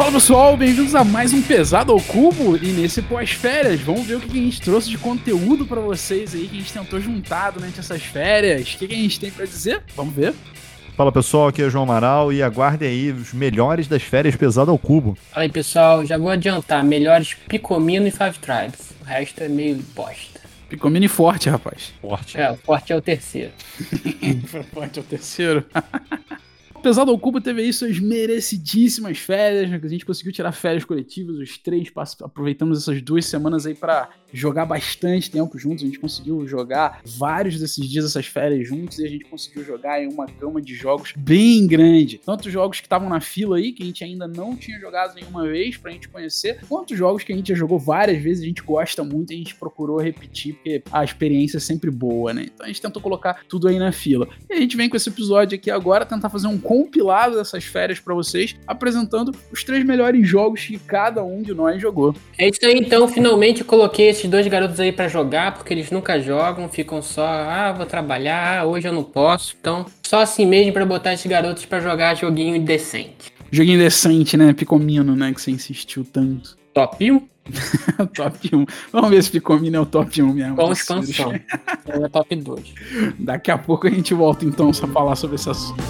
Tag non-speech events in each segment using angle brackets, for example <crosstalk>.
Fala pessoal, bem-vindos a mais um Pesado ao Cubo e nesse pós-férias, vamos ver o que a gente trouxe de conteúdo para vocês aí que a gente tentou juntar durante essas férias. O que a gente tem para dizer? Vamos ver. Fala pessoal, aqui é o João Amaral e aguardem aí os melhores das férias Pesado ao Cubo. Fala aí pessoal, já vou adiantar, melhores Picomino e Five Tribes, o resto é meio bosta. Picomino e Forte, rapaz. Forte. É, o Forte é o terceiro. <laughs> forte é o terceiro. <laughs> Pesado ao Cubo teve aí suas merecidíssimas férias, né? a gente conseguiu tirar férias coletivas, os três, aproveitamos essas duas semanas aí para jogar bastante tempo juntos, a gente conseguiu jogar vários desses dias, essas férias juntos, e a gente conseguiu jogar em uma gama de jogos bem grande. Tanto jogos que estavam na fila aí, que a gente ainda não tinha jogado nenhuma vez pra gente conhecer, quanto jogos que a gente já jogou várias vezes, a gente gosta muito e a gente procurou repetir, porque a experiência é sempre boa, né? Então a gente tentou colocar tudo aí na fila. E a gente vem com esse episódio aqui agora, tentar fazer um compilado dessas férias para vocês, apresentando os três melhores jogos que cada um de nós jogou. É isso aí, então, finalmente coloquei esse esses dois garotos aí para jogar, porque eles nunca jogam, ficam só, ah, vou trabalhar, ah, hoje eu não posso. Então, só assim mesmo para botar esses garotos para jogar joguinho decente. Joguinho decente, né? Picomino, né? Que você insistiu tanto. Top 1? <laughs> top 1. Vamos ver se Picomino é o top 1 mesmo. Com expansão. é top 2. <laughs> Daqui a pouco a gente volta então a falar sobre esse assunto.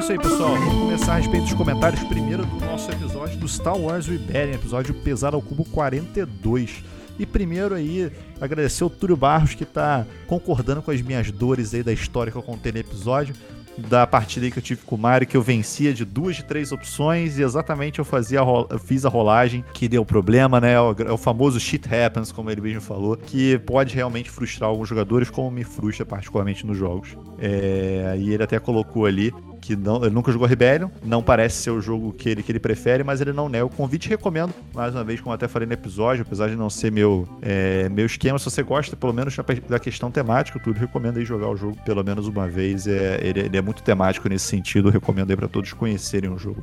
isso aí, pessoal. Vamos começar a respeito dos comentários primeiro do nosso episódio do Star Wars Rebellion, episódio Pesado ao Cubo 42. E primeiro aí, agradecer o Túlio Barros que está concordando com as minhas dores aí da história que eu contei no episódio da partida aí que eu tive com o Mario, que eu vencia de duas de três opções e exatamente eu fazia eu fiz a rolagem que deu problema, né? É o, é o famoso shit happens, como ele mesmo falou, que pode realmente frustrar alguns jogadores, como me frustra particularmente nos jogos. É, e ele até colocou ali que não, ele nunca jogou Rebellion, não parece ser o jogo que ele, que ele prefere, mas ele não nega o convite. Recomendo, mais uma vez, como até falei no episódio, apesar de não ser meu, é, meu esquema, se você gosta pelo menos da questão temática, tudo recomendo aí jogar o jogo pelo menos uma vez. É, ele, ele é muito temático nesse sentido, recomendo aí para todos conhecerem o jogo.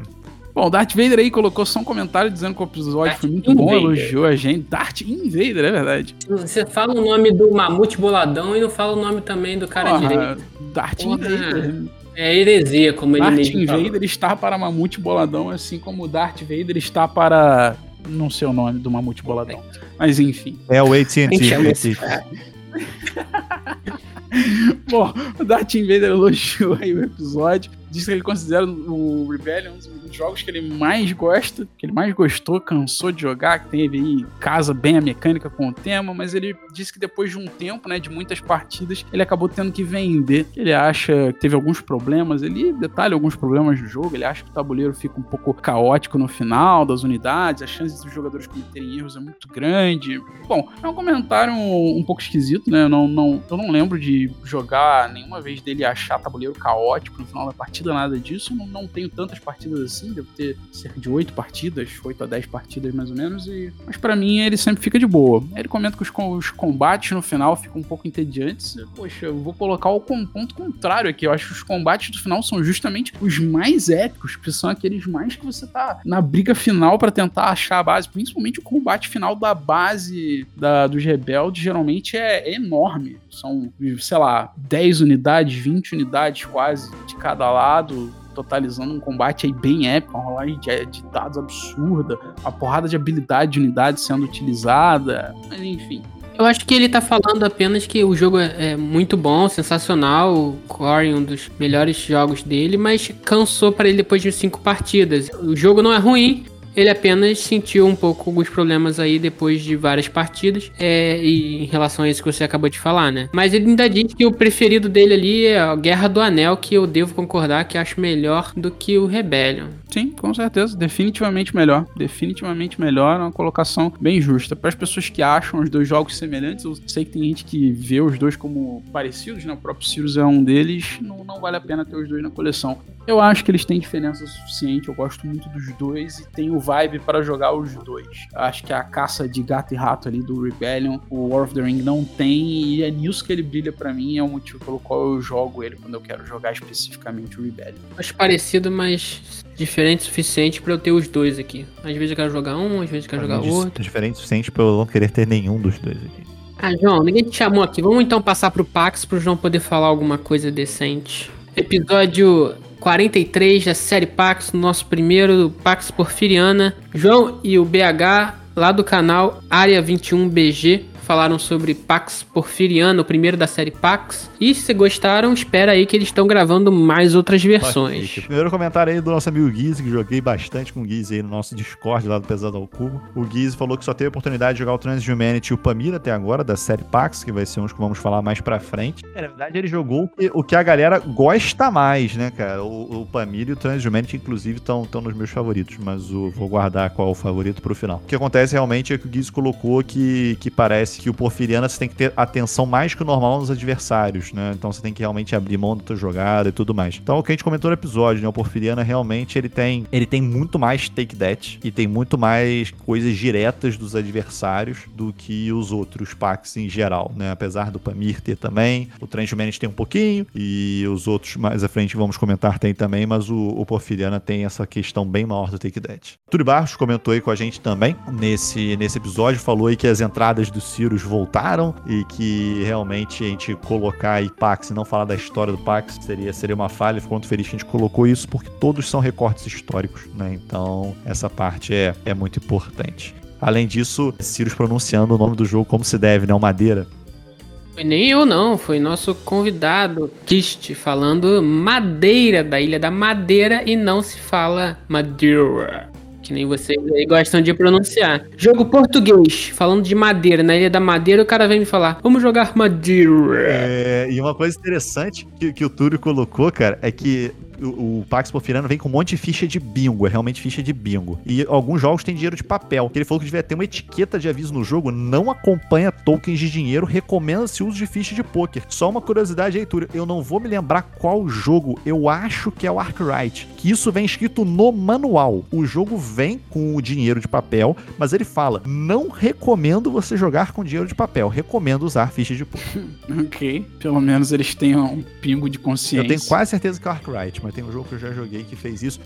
Bom, Darth Vader aí colocou só um comentário dizendo que o episódio Darth foi muito Invader. bom, elogiou a gente. Darth Invader, é verdade. Você fala o nome do mamute boladão e não fala o nome também do cara Porra, direito. Darth Porra. Invader. É heresia, como ele Darth mesmo Darth Vader está para mamute boladão, assim como o Darth Vader está para... Não sei o nome do mamute boladão. Mas enfim. É o AT&T. <laughs> Bom, o Darth Vader elogiou aí o episódio. Disse que ele considera o Rebellion um dos jogos que ele mais gosta, que ele mais gostou, cansou de jogar, que teve aí casa bem a mecânica com o tema, mas ele disse que depois de um tempo, né, de muitas partidas, ele acabou tendo que vender. Ele acha que teve alguns problemas, ele detalha alguns problemas do jogo, ele acha que o tabuleiro fica um pouco caótico no final das unidades, a chance dos jogadores cometerem erros é muito grande. Bom, é um comentário um, um pouco esquisito, né? Eu não, não, eu não lembro de jogar nenhuma vez dele achar tabuleiro caótico no final da partida, nada disso. Não, não tenho tantas partidas assim assim, devo ter cerca de 8 partidas, 8 a 10 partidas mais ou menos, e... mas para mim ele sempre fica de boa. Ele comenta que os, os combates no final ficam um pouco entediantes. Poxa, eu vou colocar o ponto contrário aqui. Eu acho que os combates do final são justamente os mais épicos, que são aqueles mais que você tá na briga final para tentar achar a base. Principalmente o combate final da base da, dos rebeldes, geralmente é, é enorme. São, sei lá, 10 unidades, 20 unidades quase de cada lado totalizando um combate aí bem épico, uma rolagem de, de dados absurda, uma porrada de habilidade de unidade sendo utilizada, mas enfim. Eu acho que ele tá falando apenas que o jogo é, é muito bom, sensacional, o Core um dos melhores jogos dele, mas cansou para ele depois de cinco partidas. O jogo não é ruim, ele apenas sentiu um pouco alguns problemas aí depois de várias partidas, é, e em relação a isso que você acabou de falar, né? Mas ele ainda diz que o preferido dele ali é a Guerra do Anel, que eu devo concordar que acho melhor do que o Rebellion. Sim, com certeza. Definitivamente melhor. Definitivamente melhor. É uma colocação bem justa. Para as pessoas que acham os dois jogos semelhantes, eu sei que tem gente que vê os dois como parecidos, né? O próprio Sirius é um deles. Não, não vale a pena ter os dois na coleção. Eu acho que eles têm diferença suficiente. Eu gosto muito dos dois e tenho vibe para jogar os dois. Acho que a caça de gato e rato ali do Rebellion, o War of the Ring não tem, e é nisso que ele brilha para mim, é o motivo pelo qual eu jogo ele quando eu quero jogar especificamente o Rebellion. Acho parecido, mas diferente o suficiente para eu ter os dois aqui. Às vezes eu quero jogar um, às vezes eu quero jogar outro. Diferente o suficiente para eu não querer ter nenhum dos dois aqui. Ah, João, ninguém te chamou aqui. Vamos então passar pro Pax pro João poder falar alguma coisa decente. Episódio 43 da série Pax, nosso primeiro Pax Porfiriana. João e o BH, lá do canal Área 21BG, falaram sobre Pax Porfiriano, o primeiro da série Pax. E se gostaram, espera aí que eles estão gravando mais outras versões. Primeiro comentário aí do nosso amigo Guiz, que joguei bastante com o Guiz aí no nosso Discord lá do Pesado ao Cubo. O Guiz falou que só teve a oportunidade de jogar o Trans Humanity e o Pamir até agora, da série Pax, que vai ser uns que vamos falar mais pra frente. É, na verdade, ele jogou o que a galera gosta mais, né, cara? O, o Pamir e o Trans Humanity, inclusive, estão nos meus favoritos, mas o, vou guardar qual o favorito pro final. O que acontece realmente é que o Guiz colocou que, que parece que o Porfiriana você tem que ter atenção mais que o normal nos adversários, né? Então você tem que realmente abrir mão da tua jogada e tudo mais. Então, o que a gente comentou no episódio, né? O Porfiriana realmente ele tem, ele tem muito mais take that e tem muito mais coisas diretas dos adversários do que os outros packs em geral, né? Apesar do Pamir ter também, o Transhumanist tem um pouquinho e os outros mais à frente vamos comentar tem também, mas o, o Porfiriana tem essa questão bem maior do take that. Turi Barros comentou aí com a gente também nesse, nesse episódio, falou aí que as entradas do Ciro Cirus voltaram e que realmente a gente colocar aí Pax e não falar da história do Pax seria, seria uma falha. Fico muito feliz que a gente colocou isso porque todos são recortes históricos, né? Então essa parte é, é muito importante. Além disso, Cirus pronunciando o nome do jogo como se deve, né? O Madeira. Foi nem eu não, foi nosso convidado, Kist, falando madeira, da Ilha da Madeira, e não se fala Madeira. Que nem vocês aí gostam de pronunciar. Jogo português, falando de madeira. Na Ilha da Madeira, o cara vem me falar: vamos jogar madeira. É, e uma coisa interessante que, que o Túlio colocou, cara, é que o, o Pax Porfiriano vem com um monte de ficha de bingo, é realmente ficha de bingo. E alguns jogos têm dinheiro de papel. Ele falou que devia ter uma etiqueta de aviso no jogo, não acompanha tokens de dinheiro, recomenda-se o uso de ficha de poker. Só uma curiosidade aí, Túlio, eu não vou me lembrar qual jogo, eu acho que é o Arkwright, que isso vem escrito no manual. O jogo vem com o dinheiro de papel, mas ele fala, não recomendo você jogar com dinheiro de papel, recomendo usar ficha de poker. <laughs> ok, pelo menos eles tenham um pingo de consciência. Eu tenho quase certeza que é o Arkwright, mas tem um jogo que eu já joguei que fez isso.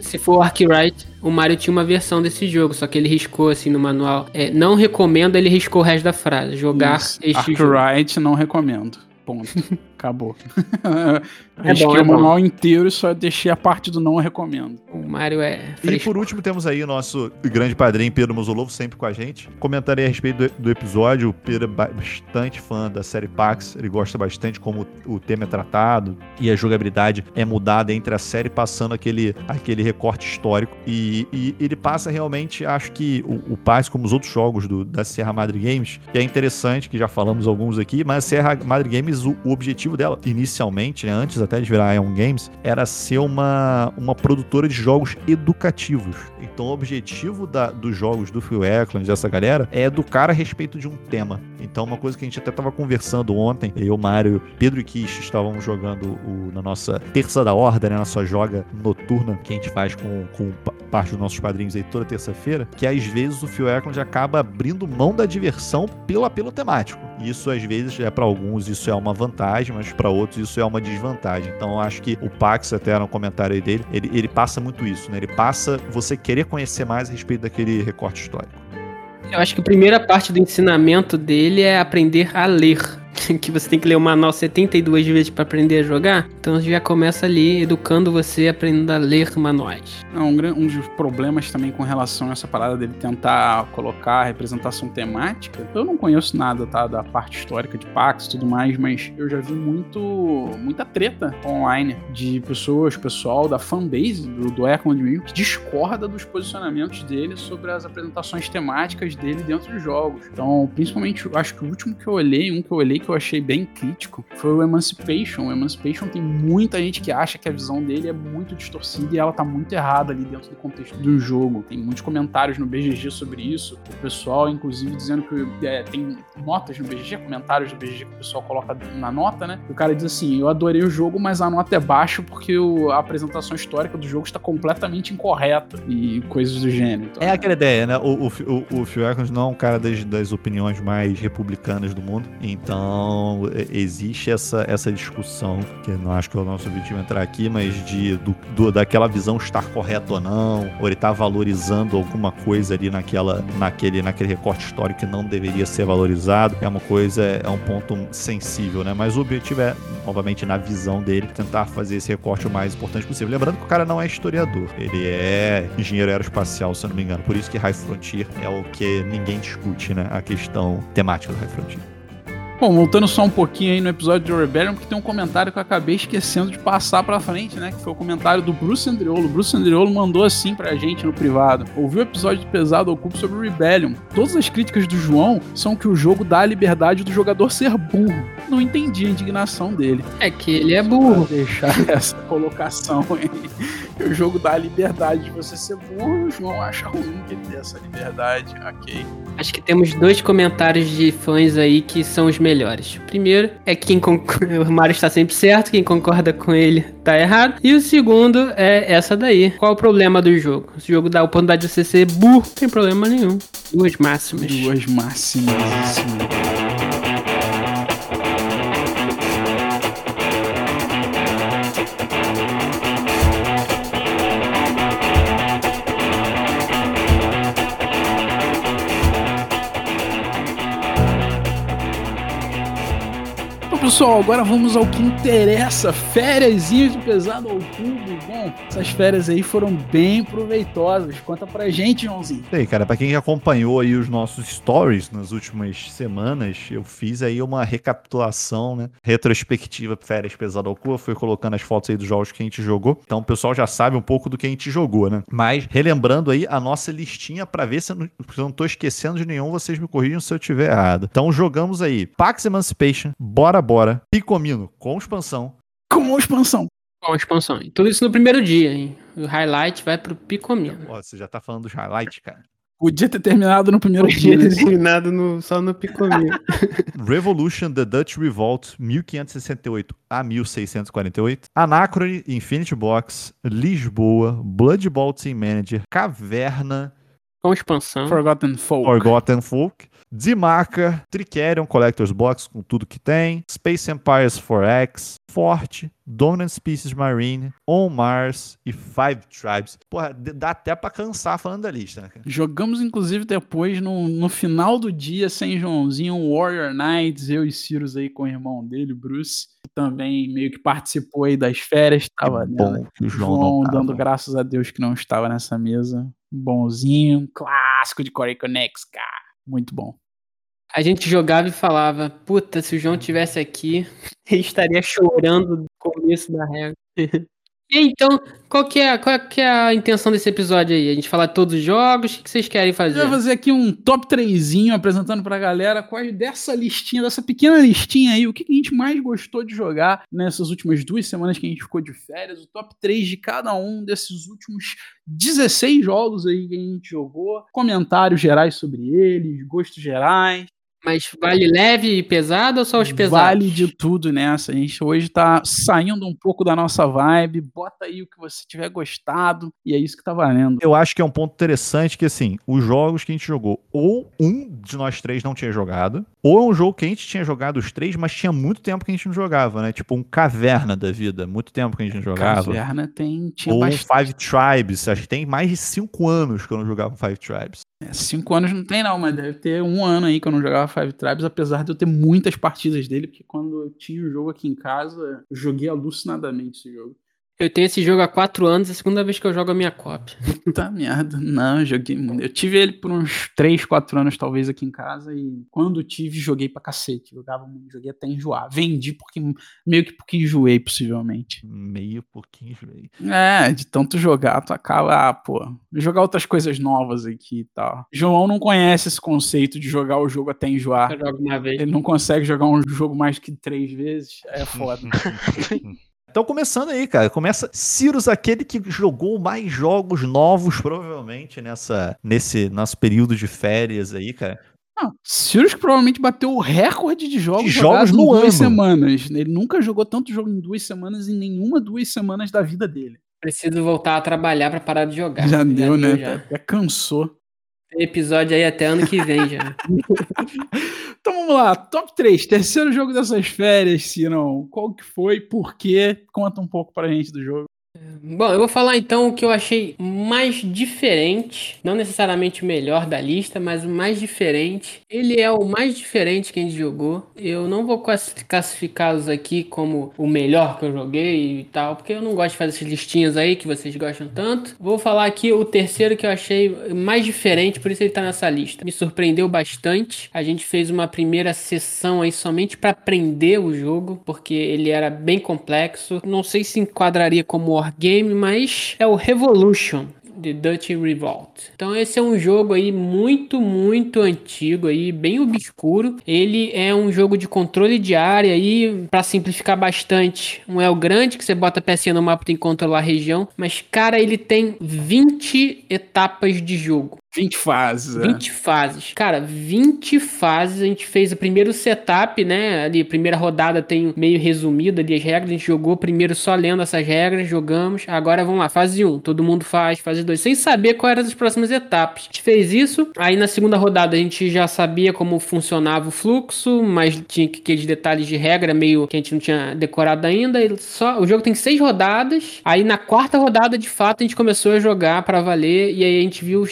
Se for o Arkwright, o Mario tinha uma versão desse jogo, só que ele riscou assim no manual. É, não recomendo, ele riscou o resto da frase. Jogar Isso. este Arkwright jogo. não recomendo. Ponto. <laughs> Acabou. <laughs> É bom, é o manual inteiro e só deixei a parte do não recomendo. O Mario é fresco. E por último temos aí o nosso grande padrinho Pedro Musolovo, sempre com a gente. Comentarei a respeito do, do, episódio. O Pedro é bastante fã da série Pax. Ele gosta bastante como o tema é tratado e a jogabilidade é mudada entre a série passando aquele, aquele recorte histórico. E, e ele passa realmente, acho que o, o Pax, como os outros jogos do, da Serra Madre Games, que é interessante, que já falamos alguns aqui, mas a Serra Madre Games, o, o objetivo dela, inicialmente, né, antes até de virar Ion Games, era ser uma, uma produtora de jogos educativos. Então o objetivo da, dos jogos do Phil Eklund, dessa galera, é educar a respeito de um tema. Então uma coisa que a gente até estava conversando ontem, eu, Mário, Pedro e Kish estávamos jogando o, na nossa Terça da Horda, né, na nossa joga noturna que a gente faz com, com parte dos nossos padrinhos aí toda terça-feira, que às vezes o Phil Eklund acaba abrindo mão da diversão pelo apelo temático. Isso às vezes é para alguns isso é uma vantagem, mas para outros isso é uma desvantagem. Então eu acho que o Pax, até no comentário aí dele, ele, ele passa muito isso, né? Ele passa você querer conhecer mais a respeito daquele recorte histórico. Eu acho que a primeira parte do ensinamento dele é aprender a ler. <laughs> que você tem que ler o manual 72 vezes para aprender a jogar, então já começa ali educando você aprendendo a ler manuais. Um, um dos problemas também com relação a essa parada dele tentar colocar representação temática, eu não conheço nada, tá, da parte histórica de Pax e tudo mais, mas eu já vi muito, muita treta online de pessoas, pessoal da fanbase do, do Eklund Mil, que discorda dos posicionamentos dele sobre as apresentações temáticas dele dentro dos jogos. Então, principalmente, acho que o último que eu olhei, um que eu olhei que eu achei bem crítico foi o Emancipation. O Emancipation tem muita gente que acha que a visão dele é muito distorcida e ela tá muito errada ali dentro do contexto do jogo. Tem muitos comentários no BGG sobre isso. O pessoal, inclusive, dizendo que é, tem notas no BGG, comentários do BGG que o pessoal coloca na nota, né? O cara diz assim: Eu adorei o jogo, mas a nota é baixa porque o, a apresentação histórica do jogo está completamente incorreta e coisas do gênero. Então, é aquela ideia, né? O, o, o, o Phil não é um cara das, das opiniões mais republicanas do mundo, então Então, existe essa, essa discussão, que não acho que é o nosso objetivo entrar aqui, mas de do, do, daquela visão estar correta ou não, ou ele estar tá valorizando alguma coisa ali naquela, naquele, naquele recorte histórico que não deveria ser valorizado. É uma coisa, é um ponto sensível, né? Mas o objetivo é, obviamente, na visão dele, tentar fazer esse recorte o mais importante possível. Lembrando que o cara não é historiador, ele é engenheiro aeroespacial, se eu não me engano. Por isso que High Frontier é o que ninguém discute, né? A questão temática do High Frontier. Bom, voltando só um pouquinho aí no episódio de Rebellion, porque tem um comentário que eu acabei esquecendo de passar pra frente, né? Que foi o comentário do Bruce Andriolo. O Bruce Andriolo mandou assim pra gente no privado. Ouviu o episódio de Pesado Ocupo sobre Rebellion. Todas as críticas do João são que o jogo dá a liberdade do jogador ser burro. Não entendi a indignação dele. É que ele é burro. Pra deixar <laughs> essa colocação aí. O jogo dá a liberdade de você ser burro, o João acha ruim que ele dê essa liberdade. Ok. Acho que temos dois comentários de fãs aí que são os melhores. O primeiro é quem concorda, <laughs> o Mario está sempre certo, quem concorda com ele tá errado. E o segundo é essa daí. Qual o problema do jogo? Se o jogo dá a oportunidade de você ser burro, não tem problema nenhum. Duas máximas. Duas máximas, assim. Pessoal, agora vamos ao que interessa. Férias de pesado ao cubo. Bom, essas férias aí foram bem proveitosas. Conta pra gente, Joãozinho. E aí, cara, pra quem acompanhou aí os nossos stories nas últimas semanas, eu fiz aí uma recapitulação, né? Retrospectiva Férias Pesado ao Cubo. Fui colocando as fotos aí dos jogos que a gente jogou. Então o pessoal já sabe um pouco do que a gente jogou, né? Mas relembrando aí a nossa listinha pra ver se eu não, se eu não tô esquecendo de nenhum, vocês me corrijam se eu tiver errado. Então jogamos aí Pax Emancipation, Bora Bora agora Picomino com expansão. Com expansão. Com expansão. Tudo isso no primeiro dia, hein? O highlight vai pro Picomino. Ó, você já tá falando dos highlights, cara. Podia ter terminado no primeiro Podia dia. Podia ter terminado no, só no Picomino. <laughs> Revolution, The Dutch Revolt, 1568 a 1648. Anacrone, Infinity Box, Lisboa, Blood Bowl Team Manager, Caverna. Com expansão. Forgotten Folk. Forgotten Folk. Dimaca, Tricerion Collector's Box com tudo que tem, Space Empires 4X, Forte, Dominant Species Marine, On Mars e Five Tribes. Porra, dá até pra cansar falando da lista, né? Jogamos, inclusive, depois, no, no final do dia, sem Joãozinho, Warrior Knights, eu e Cirus aí com o irmão dele, Bruce, que também meio que participou aí das férias, tava bom que o João, João dando graças a Deus que não estava nessa mesa. Bonzinho, clássico de Core Connects, cara. Muito bom. A gente jogava e falava, puta, se o João tivesse aqui, <laughs> ele estaria chorando no começo da regra. <laughs> Então, qual que, é, qual que é a intenção desse episódio aí? A gente falar de todos os jogos? O que vocês querem fazer? Eu vou fazer aqui um top 3 apresentando pra galera quais dessa listinha, dessa pequena listinha aí, o que a gente mais gostou de jogar nessas últimas duas semanas que a gente ficou de férias, o top 3 de cada um desses últimos 16 jogos aí que a gente jogou, comentários gerais sobre eles, gostos gerais. Mas vale leve e pesado ou só os pesados? Vale de tudo nessa. A gente hoje tá saindo um pouco da nossa vibe. Bota aí o que você tiver gostado. E é isso que tá valendo. Eu acho que é um ponto interessante que, assim, os jogos que a gente jogou, ou um de nós três não tinha jogado, ou é um jogo que a gente tinha jogado os três, mas tinha muito tempo que a gente não jogava, né? Tipo um Caverna da vida. Muito tempo que a gente não jogava. Caverna tem. Tinha ou bastante. Five Tribes. Acho que tem mais de cinco anos que eu não jogava Five Tribes. É, cinco anos não tem, não, mas deve ter um ano aí que eu não jogava Five Tribes, apesar de eu ter muitas partidas dele, porque quando eu tinha o jogo aqui em casa, eu joguei alucinadamente esse jogo. Eu tenho esse jogo há quatro anos, é a segunda vez que eu jogo a minha cópia. Puta merda. Não, eu joguei muito. Eu tive ele por uns três, quatro anos, talvez, aqui em casa. E quando tive, joguei pra cacete. Jogava muito, joguei até enjoar. Vendi porque meio que porque enjoei, possivelmente. Meio porque enjoei. É, de tanto jogar, tu acaba, ah, pô, jogar outras coisas novas aqui e tal. João não conhece esse conceito de jogar o jogo até enjoar. Eu jogo uma vez. Ele não consegue jogar um jogo mais que três vezes. É foda. <laughs> <laughs> Então, começando aí, cara. Começa Cirus, aquele que jogou mais jogos novos, provavelmente, nessa, nesse nosso período de férias aí, cara. Não, Sirius provavelmente bateu o recorde de jogos, de jogos no em duas ano. semanas. Ele nunca jogou tanto jogo em duas semanas em nenhuma duas semanas da vida dele. Preciso voltar a trabalhar para parar de jogar. Já, já deu, né? Já. já cansou. Tem episódio aí até ano que vem já. <laughs> Então vamos lá, top 3, terceiro jogo dessas férias, Cirão. Qual que foi, por quê? Conta um pouco pra gente do jogo. Bom, eu vou falar então o que eu achei mais diferente, não necessariamente o melhor da lista, mas o mais diferente. Ele é o mais diferente que a gente jogou. Eu não vou classificá-los aqui como o melhor que eu joguei e tal, porque eu não gosto de fazer essas listinhas aí que vocês gostam tanto. Vou falar aqui o terceiro que eu achei mais diferente, por isso ele tá nessa lista. Me surpreendeu bastante. A gente fez uma primeira sessão aí somente para aprender o jogo, porque ele era bem complexo. Não sei se enquadraria como Wargame, mas é o Revolution. The Dutch Revolt. Então esse é um jogo aí muito, muito antigo aí, bem obscuro. Ele é um jogo de controle de área aí, para simplificar bastante. Um El grande que você bota a pecinha no mapa tem que controlar a região, mas cara, ele tem 20 etapas de jogo. 20 fases. 20 é. fases. Cara, 20 fases. A gente fez o primeiro setup, né? Ali, a primeira rodada tem meio resumido ali as regras. A gente jogou primeiro só lendo essas regras, jogamos. Agora vamos lá, fase 1. Todo mundo faz, fase 2. Sem saber quais eram as próximas etapas. A gente fez isso. Aí na segunda rodada a gente já sabia como funcionava o fluxo, mas tinha aqueles detalhes de regra meio que a gente não tinha decorado ainda. Só, o jogo tem seis rodadas. Aí na quarta rodada, de fato, a gente começou a jogar para valer. E aí a gente viu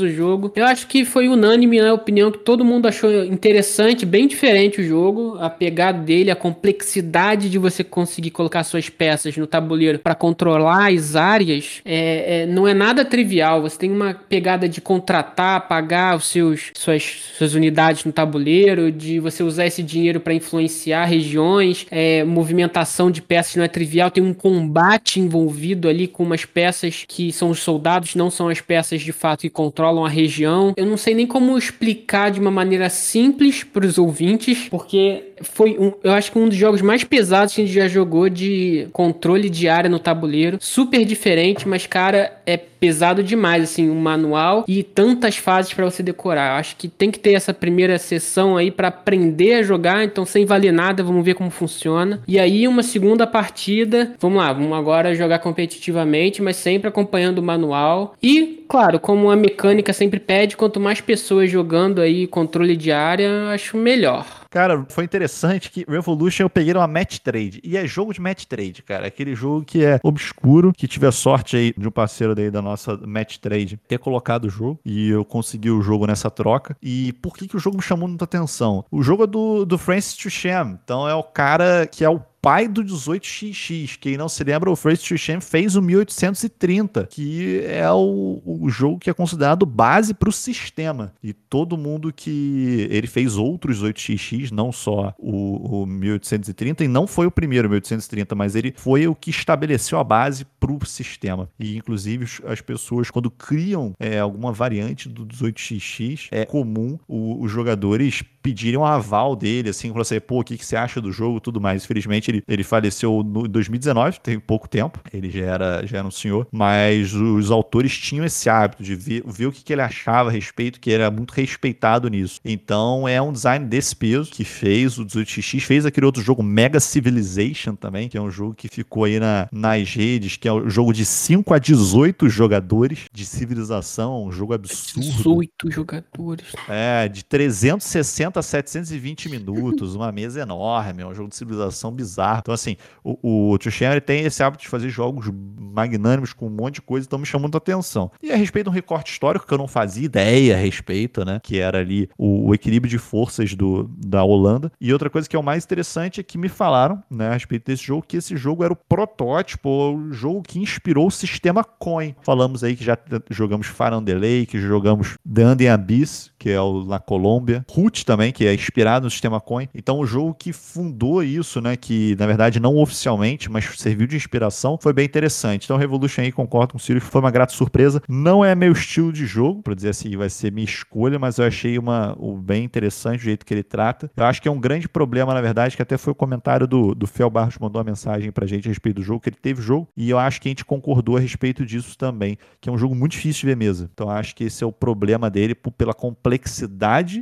o jogo. Eu acho que foi unânime na opinião que todo mundo achou interessante, bem diferente o jogo. A pegada dele, a complexidade de você conseguir colocar suas peças no tabuleiro para controlar as áreas, é, é, não é nada trivial. Você tem uma pegada de contratar, pagar os seus, suas, suas unidades no tabuleiro, de você usar esse dinheiro para influenciar regiões, é, movimentação de peças não é trivial. Tem um combate envolvido ali com umas peças que são os soldados, não são as peças de fato que controlam a região. Eu não sei nem como explicar de uma maneira simples para os ouvintes, porque foi um, eu acho que um dos jogos mais pesados que a gente já jogou de controle de área no tabuleiro. Super diferente, mas cara, é pesado demais, assim, um manual e tantas fases para você decorar. Acho que tem que ter essa primeira sessão aí para aprender a jogar, então sem valer nada, vamos ver como funciona. E aí uma segunda partida, vamos lá, vamos agora jogar competitivamente, mas sempre acompanhando o manual. E, claro, como a mecânica sempre pede, quanto mais pessoas jogando aí controle de área, acho melhor. Cara, foi interessante que Revolution eu peguei uma match trade. E é jogo de match trade, cara. Aquele jogo que é obscuro, que tive a sorte aí de um parceiro daí da nossa match trade ter colocado o jogo. E eu consegui o jogo nessa troca. E por que, que o jogo me chamou muita atenção? O jogo é do, do Francis Tucham. Então é o cara que é o pai do 18XX. Quem não se lembra, o Francis Tucham fez o 1830, que é o, o jogo que é considerado base para o sistema. E todo mundo que. Ele fez outros 18XX, não só o, o 1830, e não foi o primeiro 1830, mas ele foi o que estabeleceu a base para o sistema. E inclusive as pessoas, quando criam é, alguma variante do 18XX, é comum o, os jogadores pedirem um aval dele, assim, para você, pô, o que, que você acha do jogo tudo mais. Infelizmente, ele, ele faleceu no 2019, tem pouco tempo, ele já era, já era um senhor, mas os autores tinham esse hábito de ver, ver o que, que ele achava a respeito, que era muito respeitado nisso. Então é um design desse peso que fez o 18x, fez aquele outro jogo Mega Civilization também, que é um jogo que ficou aí na, nas redes, que é um jogo de 5 a 18 jogadores de civilização, um jogo absurdo. 18 jogadores. É, de 360 a 720 minutos, uma mesa enorme, é um jogo de civilização bizarro. Então, assim, o, o Tio tem esse hábito de fazer jogos magnânimos com um monte de coisa, então me chamou muita atenção. E a respeito de um recorte histórico que eu não fazia ideia a respeito, né? Que era ali o, o equilíbrio de forças do, da Holanda. E outra coisa que é o mais interessante é que me falaram, né, a respeito desse jogo, que esse jogo era o protótipo, o jogo que inspirou o sistema Coin. Falamos aí que já jogamos the Lake, jogamos The Abyss, que é o, na Colômbia. Root também, que é inspirado no sistema Coin. Então, o jogo que fundou isso, né, que na verdade não oficialmente, mas serviu de inspiração, foi bem interessante. Então Revolution aí, concordo com o Sirius, foi uma grata surpresa. Não é meu estilo de jogo, para dizer assim, vai ser minha escolha, mas eu achei uma, o bem interessante o jeito que ele trata. Eu acho que é um grande problema, na verdade, que até foi o comentário do, do Fel Barros, mandou uma mensagem pra gente a respeito do jogo, que ele teve jogo, e eu acho que a gente concordou a respeito disso também, que é um jogo muito difícil de ver mesa. Então acho que esse é o problema dele, pela complexidade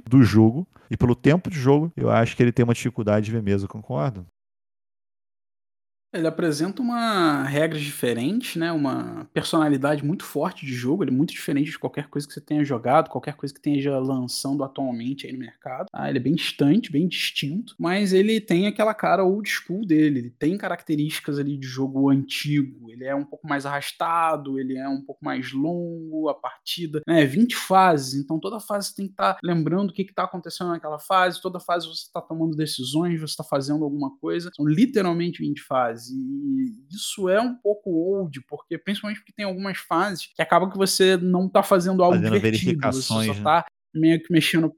do jogo e pelo tempo de jogo, eu acho que ele tem uma dificuldade de ver mesa, concordo? Ele apresenta uma regra diferente, né? Uma personalidade muito forte de jogo. Ele é muito diferente de qualquer coisa que você tenha jogado, qualquer coisa que esteja lançando atualmente aí no mercado. Ah, ele é bem distante, bem distinto, mas ele tem aquela cara old school dele. Ele tem características ali de jogo antigo. Ele é um pouco mais arrastado, ele é um pouco mais longo, a partida, né? 20 fases, então toda fase você tem que estar tá lembrando o que está acontecendo naquela fase, toda fase você está tomando decisões, você está fazendo alguma coisa. São literalmente 20 fases fase. E isso é um pouco old, porque principalmente porque tem algumas fases que acaba que você não tá fazendo algo fazendo divertido, você só né? tá meio que mexendo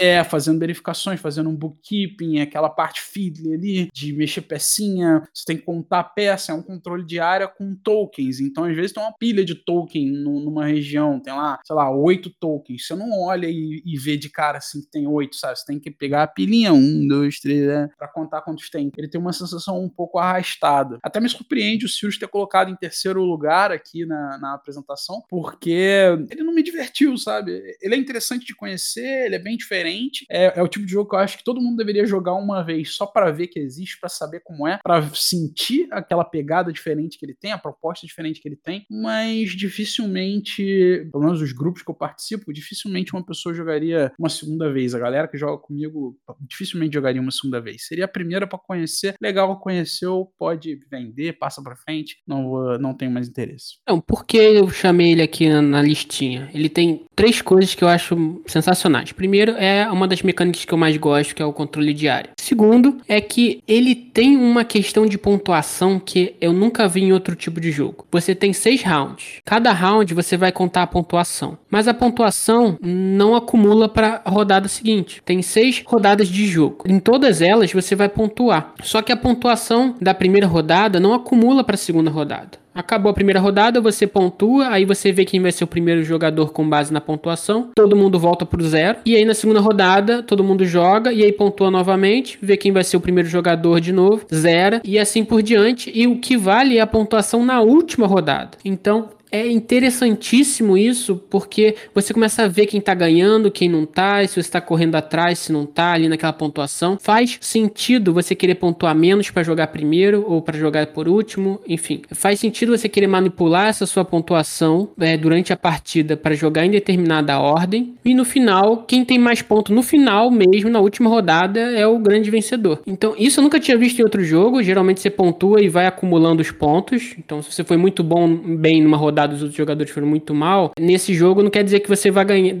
é, fazendo verificações, fazendo um bookkeeping, aquela parte fiddly ali, de mexer pecinha, você tem que contar peça, é um controle de área com tokens. Então, às vezes, tem uma pilha de token numa região, tem lá, sei lá, oito tokens. Você não olha e, e vê de cara assim que tem oito, sabe? Você tem que pegar a pilhinha, um, dois, três, né? pra contar quantos tem. Ele tem uma sensação um pouco arrastada. Até me surpreende o Sirius ter colocado em terceiro lugar aqui na, na apresentação, porque ele não me divertiu, sabe? Ele é interessante de conhecer, ele é bem diferente diferente. É, é, o tipo de jogo que eu acho que todo mundo deveria jogar uma vez só para ver que existe, para saber como é, para sentir aquela pegada diferente que ele tem, a proposta diferente que ele tem, mas dificilmente, pelo menos os grupos que eu participo, dificilmente uma pessoa jogaria uma segunda vez. A galera que joga comigo dificilmente jogaria uma segunda vez. Seria a primeira para conhecer, legal, conheceu, pode vender, passa para frente, não, não tenho mais interesse. Não, por que eu chamei ele aqui na listinha? Ele tem três coisas que eu acho sensacionais. Primeiro é é uma das mecânicas que eu mais gosto, que é o controle de área. Segundo, é que ele tem uma questão de pontuação que eu nunca vi em outro tipo de jogo. Você tem seis rounds. Cada round você vai contar a pontuação. Mas a pontuação não acumula para a rodada seguinte. Tem seis rodadas de jogo. Em todas elas você vai pontuar. Só que a pontuação da primeira rodada não acumula para a segunda rodada. Acabou a primeira rodada, você pontua, aí você vê quem vai ser o primeiro jogador com base na pontuação. Todo mundo volta pro zero. E aí na segunda rodada, todo mundo joga e aí pontua novamente, vê quem vai ser o primeiro jogador de novo, zera e assim por diante. E o que vale é a pontuação na última rodada. Então, é interessantíssimo isso, porque você começa a ver quem tá ganhando, quem não tá, se você tá correndo atrás, se não tá ali naquela pontuação. Faz sentido você querer pontuar menos para jogar primeiro ou para jogar por último, enfim. Faz sentido você querer manipular essa sua pontuação é, durante a partida para jogar em determinada ordem. E no final, quem tem mais pontos no final mesmo, na última rodada, é o grande vencedor. Então, isso eu nunca tinha visto em outro jogo. Geralmente você pontua e vai acumulando os pontos. Então, se você foi muito bom bem numa rodada rodada os outros jogadores foram muito mal, nesse jogo não quer dizer que você vai ganhar,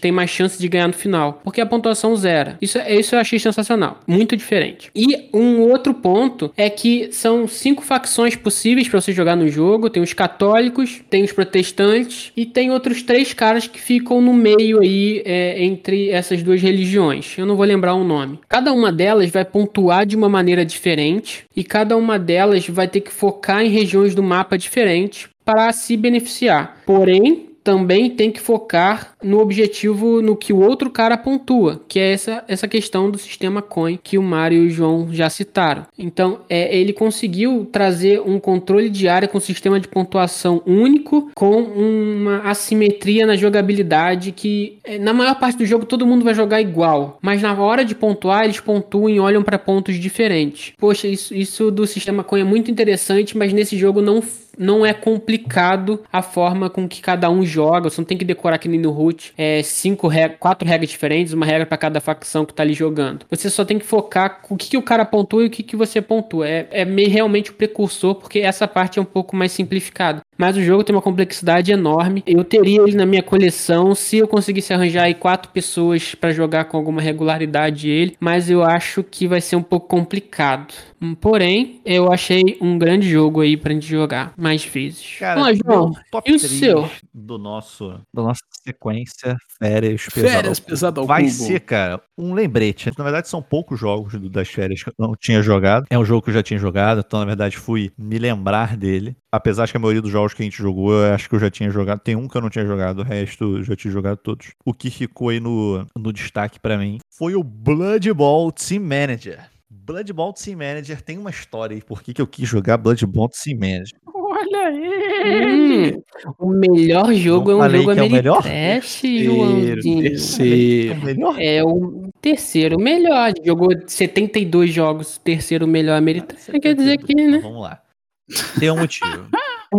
tem mais chance de ganhar no final, porque a pontuação zera. Isso, isso eu achei sensacional, muito diferente. E um outro ponto é que são cinco facções possíveis para você jogar no jogo: tem os católicos, tem os protestantes e tem outros três caras que ficam no meio aí é, entre essas duas religiões. Eu não vou lembrar o nome. Cada uma delas vai pontuar de uma maneira diferente e cada uma delas vai ter que focar em regiões do mapa diferentes para se beneficiar. Porém, também tem que focar no objetivo no que o outro cara pontua, que é essa, essa questão do sistema coin que o Mário e o João já citaram. Então, é, ele conseguiu trazer um controle de área com sistema de pontuação único, com uma assimetria na jogabilidade que é, na maior parte do jogo todo mundo vai jogar igual, mas na hora de pontuar eles pontuam e olham para pontos diferentes. Poxa, isso, isso do sistema coin é muito interessante, mas nesse jogo não não é complicado a forma com que cada um joga. Você não tem que decorar nem no root é, cinco regras, quatro regras diferentes, uma regra para cada facção que tá ali jogando. Você só tem que focar o que, que o cara pontua e o que, que você pontua. É, é meio realmente o precursor, porque essa parte é um pouco mais simplificada. Mas o jogo tem uma complexidade enorme. Eu teria ele na minha coleção se eu conseguisse arranjar aí quatro pessoas para jogar com alguma regularidade ele, mas eu acho que vai ser um pouco complicado. Porém, eu achei um grande jogo aí pra gente jogar mais vezes. Cara, lá, João. Top e o seu? Do nosso, da nossa sequência Férias Pesado. Férias Pesado ao Vai cubo. ser, cara, um lembrete. Na verdade, são poucos jogos das férias que eu não tinha jogado. É um jogo que eu já tinha jogado, então, na verdade, fui me lembrar dele. Apesar de que a maioria dos jogos que a gente jogou, eu acho que eu já tinha jogado. Tem um que eu não tinha jogado, o resto eu já tinha jogado todos. O que ficou aí no, no destaque para mim foi o Blood Bowl Team Manager. Blood Bowl Team Manager tem uma história aí por que eu quis jogar Blood Bowl Team Manager. Olha ele! Hum, o melhor jogo Não é um jogo que é o melhor? Ameritrash, Terceiro, terceiro. É o terceiro melhor. Jogou 72 jogos, terceiro melhor Ameritrash. Quer dizer que, Então, né? Vamos lá. Tem um motivo.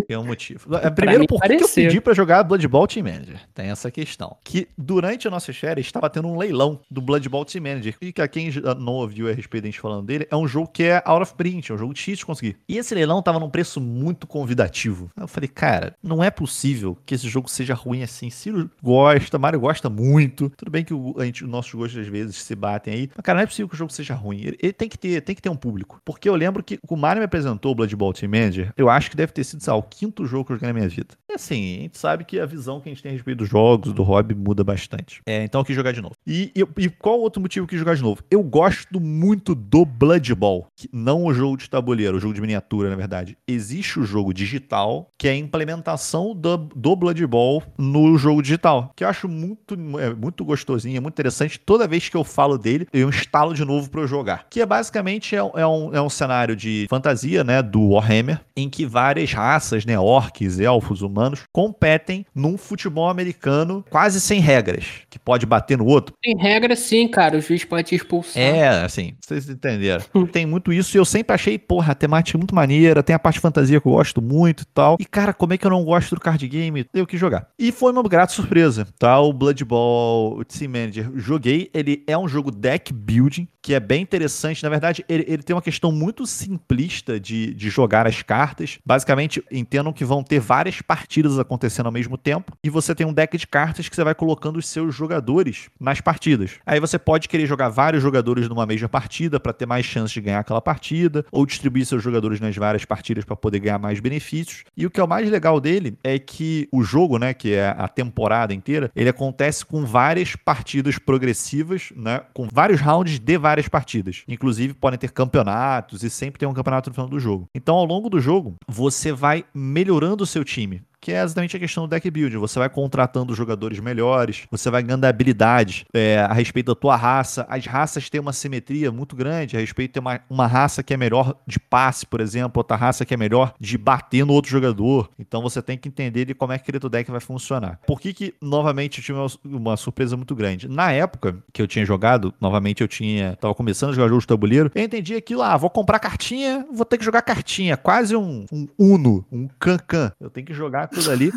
Tem um motivo. É, Primeiro, por que eu pedi pra jogar Blood Bowl Team Manager? Tem essa questão. Que durante a nossa série estava tendo um leilão do Blood Bowl Team Manager. E que a quem não ouviu a respeito da gente falando dele, é um jogo que é out of print, é um jogo difícil de conseguir. E esse leilão tava num preço muito convidativo. Eu falei, cara, não é possível que esse jogo seja ruim assim. Ciro gosta, Mario gosta muito. Tudo bem que o, a gente, os nossos gostos às vezes se batem aí. Mas, cara, não é possível que o jogo seja ruim. Ele, ele tem, que ter, tem que ter um público. Porque eu lembro que o Mario me apresentou o Blood Bowl Team Manager. Eu acho que deve ter sido, sei o quinto jogo que eu joguei na minha vida. E assim, a gente sabe que a visão que a gente tem a respeito dos jogos, do hobby, muda bastante. É, então eu quis jogar de novo. E, e, e qual outro motivo que jogar de novo? Eu gosto muito do Blood Bowl, que não o jogo de tabuleiro, o jogo de miniatura, na verdade. Existe o jogo digital, que é a implementação do, do Blood Bowl no jogo digital, que eu acho muito, é, muito gostosinho, é muito interessante. Toda vez que eu falo dele, eu instalo de novo para eu jogar. Que é basicamente é, é um, é um cenário de fantasia, né, do Warhammer, em que várias raças, né, orcs, elfos, humanos, competem num futebol americano quase sem regras, que pode bater no outro. Tem regra sim, cara. O juiz pode te expulsar. É, assim, vocês entenderam. <laughs> tem muito isso e eu sempre achei, porra, a temática muito maneira, tem a parte de fantasia que eu gosto muito e tal. E, cara, como é que eu não gosto do card game? Eu que jogar. E foi uma grata surpresa, tá? O Blood Bowl Team Manager, joguei. Ele é um jogo deck building, que é bem interessante. Na verdade, ele, ele tem uma questão muito simplista de, de jogar as cartas. Basicamente, entendam que vão ter várias partidas acontecendo ao mesmo tempo. E você tem um deck de cartas que você vai colocando os seus jogadores nas partidas. Aí você pode querer jogar vários jogadores numa mesma partida para ter mais chance de ganhar aquela partida, ou distribuir seus jogadores nas várias partidas para poder ganhar mais benefícios. E o que é o mais legal dele é que o jogo, né, que é a temporada inteira, ele acontece com várias partidas progressivas, né, com vários rounds de várias partidas. Inclusive podem ter campeonatos e sempre tem um campeonato no final do jogo. Então, ao longo do jogo, você vai melhorando o seu time que é exatamente a questão do deck build. Você vai contratando jogadores melhores, você vai ganhando habilidades é, a respeito da tua raça. As raças têm uma simetria muito grande a respeito de uma, uma raça que é melhor de passe, por exemplo, outra raça que é melhor de bater no outro jogador. Então você tem que entender de como é que aquele teu deck vai funcionar. Por que que, novamente, eu tive uma, surpresa muito grande? Na época que eu tinha jogado, novamente eu tinha, tava começando a jogar jogos de tabuleiro, eu entendi aquilo, ah, vou comprar cartinha, vou ter que jogar cartinha, quase um, um Uno, um Cancan. Eu tenho que jogar aquilo ali,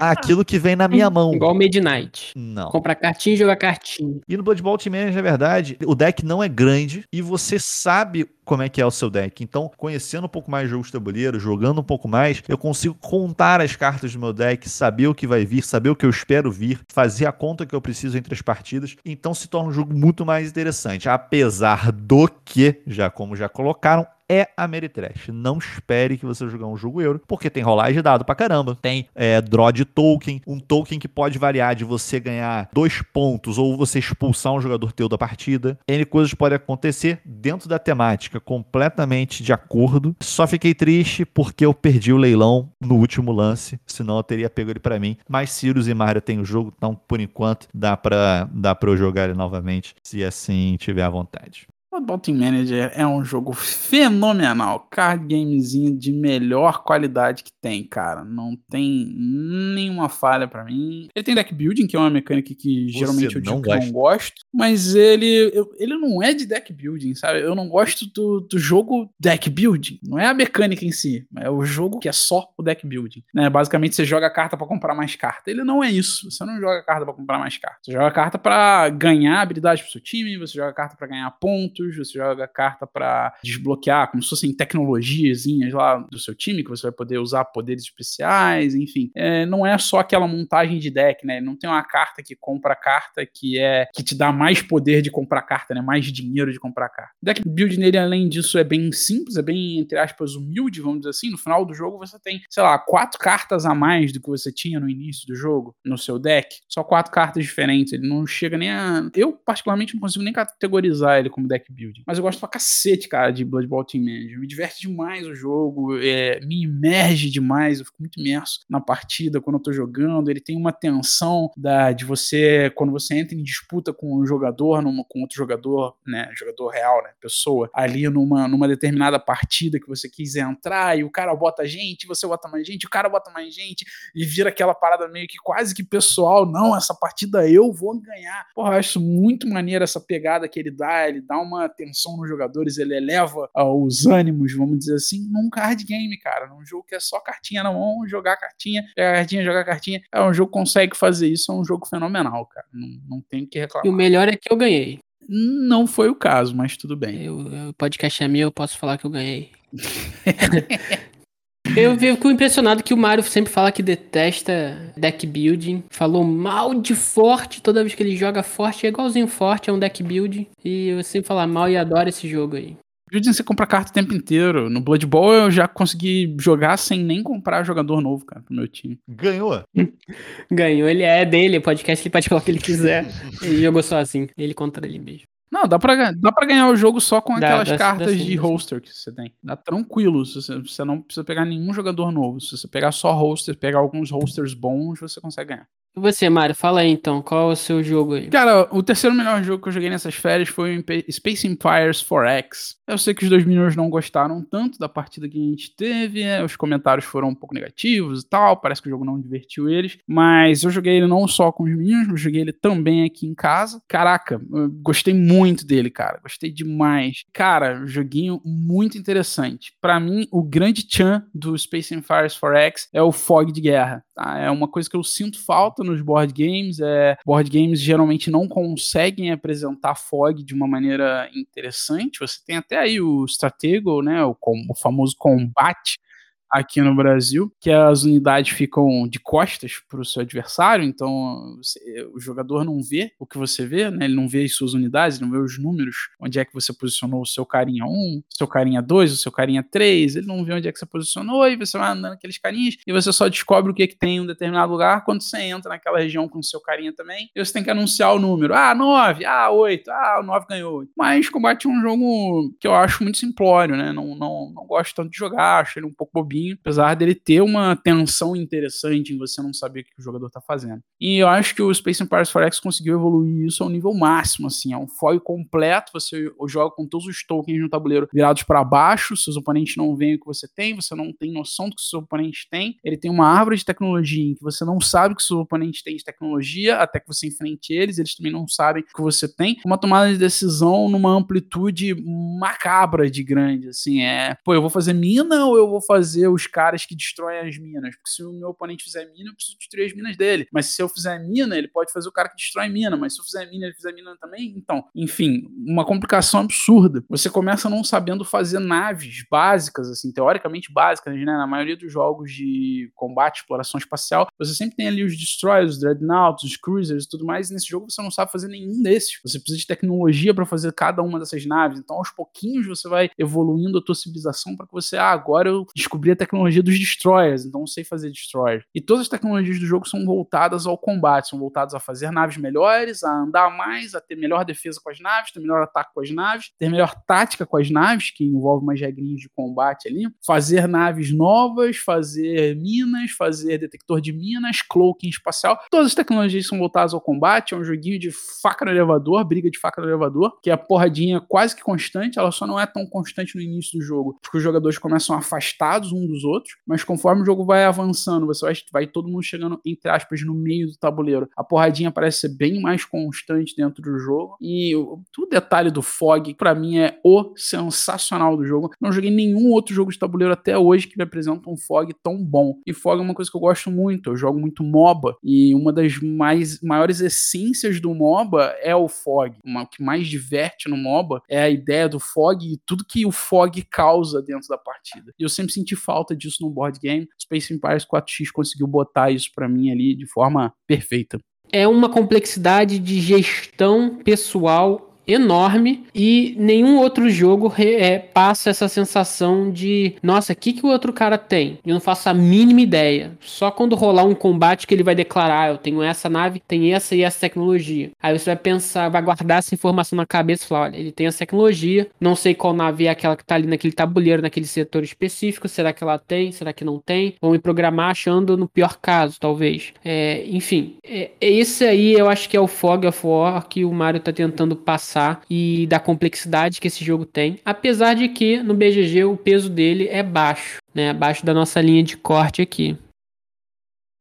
aquilo que vem na minha mão. Igual Midnight. Não. Comprar cartinha e jogar cartinha. E no Blood Bowl Team Manager, na verdade, o deck não é grande e você sabe como é que é o seu deck. Então, conhecendo um pouco mais jogos de tabuleiro, jogando um pouco mais, eu consigo contar as cartas do meu deck, saber o que vai vir, saber o que eu espero vir, fazer a conta que eu preciso entre as partidas. Então se torna um jogo muito mais interessante. Apesar do que, já como já colocaram, é Ameritrash. Não espere que você jogar um jogo euro, porque tem rolagem de dado pra caramba. Tem é, draw de token, um token que pode variar de você ganhar dois pontos ou você expulsar um jogador teu da partida. N coisas podem acontecer dentro da temática, completamente de acordo. Só fiquei triste porque eu perdi o leilão no último lance, senão eu teria pego ele pra mim. Mas Sirius e Mario tem o jogo, então por enquanto dá pra, dá pra eu jogar ele novamente, se assim tiver à vontade. Football Team Manager é um jogo fenomenal. Card gamezinho de melhor qualidade que tem, cara. Não tem nenhuma falha pra mim. Ele tem deck building, que é uma mecânica que Você geralmente eu digo não não gosto. Mas ele, eu- ele não é de deck building, sabe? Eu não gosto do, do jogo deck building. Não é a mecânica em si. É o jogo que é só o deck building. Né? Basicamente, você joga a carta pra comprar mais carta. Ele não é isso. Você não joga a carta pra comprar mais carta. Você joga a carta pra ganhar habilidade pro seu time. Você joga a carta pra ganhar pontos. Você joga carta pra desbloquear, como se fossem tecnologiazinhas lá do seu time, que você vai poder usar poderes especiais, enfim. É, não é só aquela montagem de deck, né? Não tem uma carta que compra carta que é que te dá mais poder de comprar carta, né? Mais dinheiro de comprar carta. O deck build nele, além disso, é bem simples, é bem, entre aspas, humilde, vamos dizer assim. No final do jogo você tem, sei lá, quatro cartas a mais do que você tinha no início do jogo, no seu deck. Só quatro cartas diferentes. Ele não chega nem a. Eu, particularmente, não consigo nem categorizar ele como deck building. Mas eu gosto pra cacete, cara, de Blood Bowl Team Manager. Me diverte demais o jogo, é, me imerge demais, eu fico muito imerso na partida quando eu tô jogando. Ele tem uma tensão da, de você, quando você entra em disputa com um jogador, numa, com outro jogador, né, jogador real, né, pessoa, ali numa, numa determinada partida que você quis entrar e o cara bota gente, você bota mais gente, o cara bota mais gente e vira aquela parada meio que quase que pessoal, não, essa partida eu vou ganhar. Porra, eu acho muito maneiro essa pegada que ele dá, ele dá uma tensão nos jogadores, ele eleva uh, os ânimos, vamos dizer assim, num card game, cara, num jogo que é só cartinha na mão, jogar cartinha, pegar cartinha, jogar cartinha. É um jogo que consegue fazer isso, é um jogo fenomenal, cara. Não, não tem o que reclamar. E o melhor é que eu ganhei. Não foi o caso, mas tudo bem. O podcast é meu, eu posso falar que eu ganhei. <laughs> Eu fico impressionado que o Mario sempre fala que detesta deck building. Falou mal de forte toda vez que ele joga forte. É igualzinho forte, é um deck building. E eu sempre falo mal e adoro esse jogo aí. Building você compra carta o tempo inteiro. No Blood Bowl eu já consegui jogar sem nem comprar jogador novo, cara, pro meu time. Ganhou? <laughs> Ganhou, ele é dele, o podcast ele pode falar o que ele quiser. ele <laughs> jogou sozinho, ele contra ele mesmo. Não, dá pra, dá pra ganhar o jogo só com aquelas dá, cartas dá sim, de roster que você tem. Dá tranquilo, você, você não precisa pegar nenhum jogador novo. Se você pegar só roster, pegar alguns rosters bons, você consegue ganhar. E você, Mário, fala aí então, qual é o seu jogo aí? Cara, o terceiro melhor jogo que eu joguei nessas férias foi o Space Empires 4X. Eu sei que os dois meninos não gostaram tanto da partida que a gente teve, né? os comentários foram um pouco negativos e tal, parece que o jogo não divertiu eles, mas eu joguei ele não só com os meninos, eu joguei ele também aqui em casa. Caraca, gostei muito dele, cara, gostei demais. Cara, joguinho muito interessante. Para mim, o grande chan do Space Empires 4X é o fog de guerra. Tá? É uma coisa que eu sinto falta nos board games. É, board games geralmente não conseguem apresentar fog de uma maneira interessante. Você tem até aí o Stratego, né, o, o famoso combate aqui no Brasil, que as unidades ficam de costas para o seu adversário, então você, o jogador não vê o que você vê, né? ele não vê as suas unidades, não vê os números, onde é que você posicionou o seu carinha 1, seu carinha 2, o seu carinha 3, ele não vê onde é que você posicionou, e você vai andando naqueles carinhas, e você só descobre o que, é que tem em um determinado lugar quando você entra naquela região com o seu carinha também, e você tem que anunciar o número, ah, 9, ah, 8, ah, o 9 ganhou. Mas combate é um jogo que eu acho muito simplório, né? Não, não, não gosto tanto de jogar, acho ele um pouco bobinho, apesar dele ter uma tensão interessante em você não saber o que o jogador tá fazendo. E eu acho que o Space Empires 4X conseguiu evoluir isso ao nível máximo, assim, é um foil completo, você joga com todos os tokens no tabuleiro virados para baixo, seus oponentes não veem o que você tem, você não tem noção do que seus oponentes têm, ele tem uma árvore de tecnologia em que você não sabe o que seus oponentes têm de tecnologia, até que você enfrente eles, eles também não sabem o que você tem, uma tomada de decisão numa amplitude macabra de grande, assim, é, pô, eu vou fazer mina ou eu vou fazer os caras que destroem as minas. Porque se o meu oponente fizer mina, eu preciso destruir as minas dele. Mas se eu fizer mina, ele pode fazer o cara que destrói mina. Mas se eu fizer mina, ele fizer mina também. Então, enfim, uma complicação absurda. Você começa não sabendo fazer naves básicas, assim, teoricamente básicas, né? Na maioria dos jogos de combate, exploração espacial, você sempre tem ali os destroyers, os dreadnoughts, os cruisers e tudo mais. E nesse jogo você não sabe fazer nenhum desses. Você precisa de tecnologia para fazer cada uma dessas naves. Então, aos pouquinhos, você vai evoluindo a tua civilização para que você, ah, agora eu descobri a tecnologia dos destroyers, então eu sei fazer destroyers. E todas as tecnologias do jogo são voltadas ao combate, são voltadas a fazer naves melhores, a andar mais, a ter melhor defesa com as naves, ter melhor ataque com as naves, ter melhor tática com as naves, que envolve umas regrinhas de combate ali, fazer naves novas, fazer minas, fazer detector de minas, cloaking espacial. Todas as tecnologias são voltadas ao combate, é um joguinho de faca no elevador, briga de faca no elevador, que é a porradinha quase que constante, ela só não é tão constante no início do jogo, porque os jogadores começam afastados um dos outros, mas conforme o jogo vai avançando, você vai, vai todo mundo chegando, entre aspas, no meio do tabuleiro. A porradinha parece ser bem mais constante dentro do jogo. E o, o detalhe do Fog, para mim, é o sensacional do jogo. Não joguei nenhum outro jogo de tabuleiro até hoje que me apresenta um Fog tão bom. E Fog é uma coisa que eu gosto muito. Eu jogo muito MOBA. E uma das mais, maiores essências do MOBA é o Fog. Uma, o que mais diverte no MOBA é a ideia do Fog e tudo que o Fog causa dentro da partida. E eu sempre senti falta disso no board game. Space Empires 4X conseguiu botar isso para mim ali de forma perfeita. É uma complexidade de gestão pessoal enorme e nenhum outro jogo é, passa essa sensação de, nossa, o que, que o outro cara tem? Eu não faço a mínima ideia. Só quando rolar um combate que ele vai declarar, ah, eu tenho essa nave, tem essa e essa tecnologia. Aí você vai pensar, vai guardar essa informação na cabeça e falar, olha, ele tem essa tecnologia, não sei qual nave é aquela que tá ali naquele tabuleiro, naquele setor específico, será que ela tem, será que não tem? Vão me programar achando no pior caso, talvez. É, enfim, é, esse aí eu acho que é o Fog of War que o Mario tá tentando passar e da complexidade que esse jogo tem. Apesar de que no BGG o peso dele é baixo, né? Abaixo da nossa linha de corte aqui.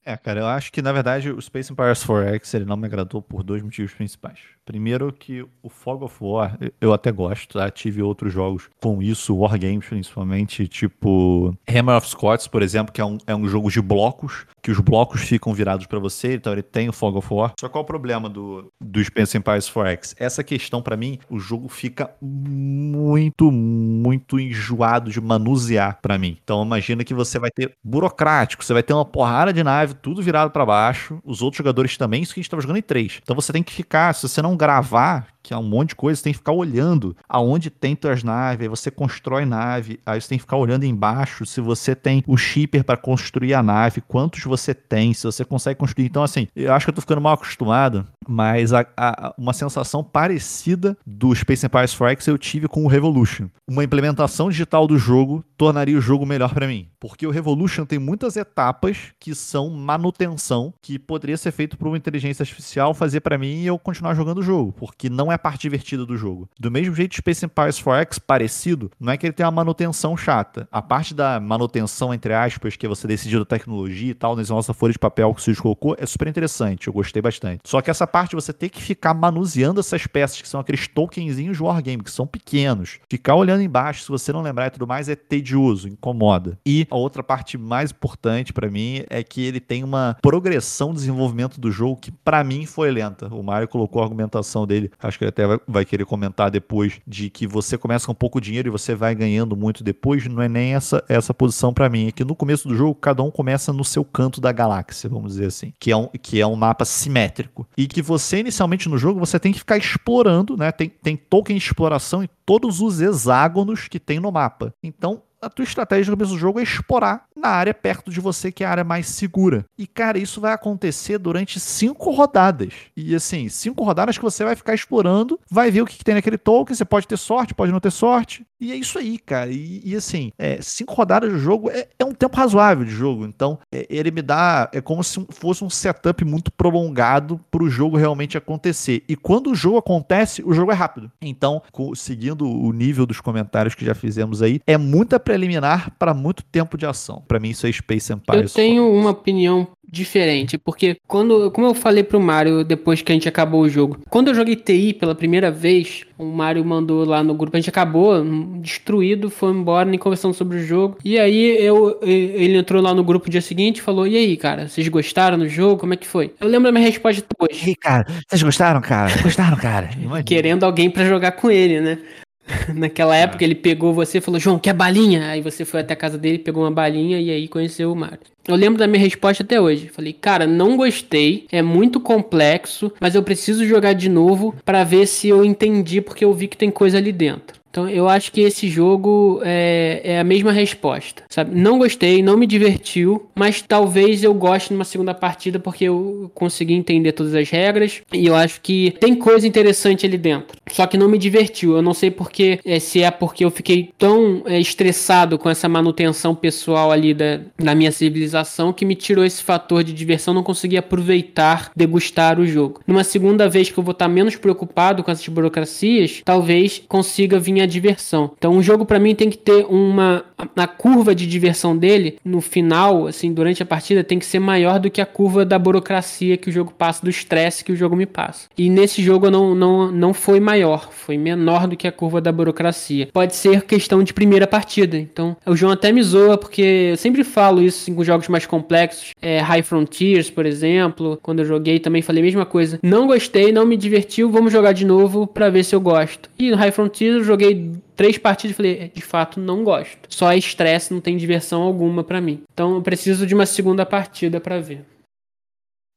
É, cara, eu acho que na verdade o Space Empires 4X ele não me agradou por dois motivos principais. Primeiro que o Fog of War eu até gosto, tá? Tive outros jogos com isso, Wargames principalmente, tipo Hammer of Scots, por exemplo, que é um, é um jogo de blocos, que os blocos ficam virados para você, então ele tem o Fog of War. Só qual é o problema do, do Space Empires 4X? Essa questão, para mim, o jogo fica muito, muito enjoado de manusear para mim. Então imagina que você vai ter burocrático, você vai ter uma porrada de nave, tudo virado para baixo, os outros jogadores também, isso que a gente tava jogando em três. Então você tem que ficar, se você não gravar, que é um monte de coisa, você tem que ficar olhando aonde tem tuas naves, aí você constrói nave, aí você tem que ficar olhando embaixo se você tem o shipper para construir a nave, quantos você tem, se você consegue construir. Então, assim, eu acho que eu tô ficando mal acostumado, mas a, a, uma sensação parecida do Space Empires 4X eu tive com o Revolution. Uma implementação digital do jogo tornaria o jogo melhor para mim, porque o Revolution tem muitas etapas que são manutenção que poderia ser feito por uma inteligência artificial fazer para mim e eu continuar jogando o jogo, porque não é a parte divertida do jogo. Do mesmo jeito, Space Empires 4X, parecido, não é que ele tem uma manutenção chata. A parte da manutenção, entre aspas, que é você decidir da tecnologia e tal, nessa nossa folha de papel que o Cid colocou, é super interessante. Eu gostei bastante. Só que essa parte você tem que ficar manuseando essas peças, que são aqueles tokenzinhos Wargame, que são pequenos. Ficar olhando embaixo, se você não lembrar e tudo mais, é tedioso, incomoda. E a outra parte mais importante para mim é que ele tem uma progressão de desenvolvimento do jogo que para mim foi lenta. O Mario colocou a argumentação dele, acho que ele até vai, querer comentar depois, de que você começa com pouco dinheiro e você vai ganhando muito depois, não é nem essa, essa posição para mim. É que no começo do jogo, cada um começa no seu canto da galáxia, vamos dizer assim, que é um, que é um mapa simétrico. E que você, inicialmente no jogo, você tem que ficar explorando, né? Tem, tem token de exploração em todos os hexágonos que tem no mapa. Então, a tua estratégia no começo do jogo é explorar na área perto de você, que é a área mais segura. E, cara, isso vai acontecer durante cinco rodadas. E, assim, cinco rodadas que você vai ficar explorando, vai ver o que, que tem naquele token, você pode ter sorte, pode não ter sorte. E é isso aí, cara. E, e assim, é, cinco rodadas de jogo é, é, um tempo razoável de jogo. Então, é, ele me dá. É como se fosse um setup muito prolongado para o jogo realmente acontecer. E quando o jogo acontece, o jogo é rápido. Então, seguindo o nível dos comentários que já fizemos aí, é muita preliminar para muito tempo de ação. Para mim, isso é Space Empire. Eu tenho uma opinião diferente, porque quando, como eu falei pro Mario depois que a gente acabou o jogo, quando eu joguei TI pela primeira vez, o Mario mandou lá no grupo, a gente acabou destruído, foi embora, nem conversando sobre o jogo. E aí eu, ele entrou lá no grupo no dia seguinte e falou: "E aí, cara, vocês gostaram do jogo? Como é que foi?" Eu lembro da minha resposta depois. E aí, cara, vocês gostaram, cara? Gostaram, cara? Querendo alguém para jogar com ele, né? <laughs> Naquela época é. ele pegou você e falou, João, quer balinha? Aí você foi até a casa dele, pegou uma balinha e aí conheceu o Mario. Eu lembro da minha resposta até hoje. Falei, cara, não gostei, é muito complexo, mas eu preciso jogar de novo para ver se eu entendi, porque eu vi que tem coisa ali dentro. Então eu acho que esse jogo é, é, a mesma resposta, sabe? Não gostei, não me divertiu, mas talvez eu goste numa segunda partida porque eu consegui entender todas as regras e eu acho que tem coisa interessante ali dentro. Só que não me divertiu. Eu não sei porque é, se é porque eu fiquei tão é, estressado com essa manutenção pessoal ali da, da minha civilização que me tirou esse fator de diversão. Não consegui aproveitar, degustar o jogo. Numa segunda vez que eu vou estar menos preocupado com essas burocracias, talvez consiga vir diversão. Então, um jogo para mim tem que ter uma na curva de diversão dele, no final, assim, durante a partida, tem que ser maior do que a curva da burocracia que o jogo passa, do estresse que o jogo me passa. E nesse jogo não, não, não foi maior, foi menor do que a curva da burocracia. Pode ser questão de primeira partida. Então, o João até me zoa, porque eu sempre falo isso assim, com jogos mais complexos. É, High Frontiers, por exemplo, quando eu joguei também falei a mesma coisa. Não gostei, não me divertiu, vamos jogar de novo para ver se eu gosto. E no High Frontiers eu joguei três partidas e falei, é, de fato, não gosto. Só é estresse, não tem diversão alguma para mim. Então eu preciso de uma segunda partida para ver.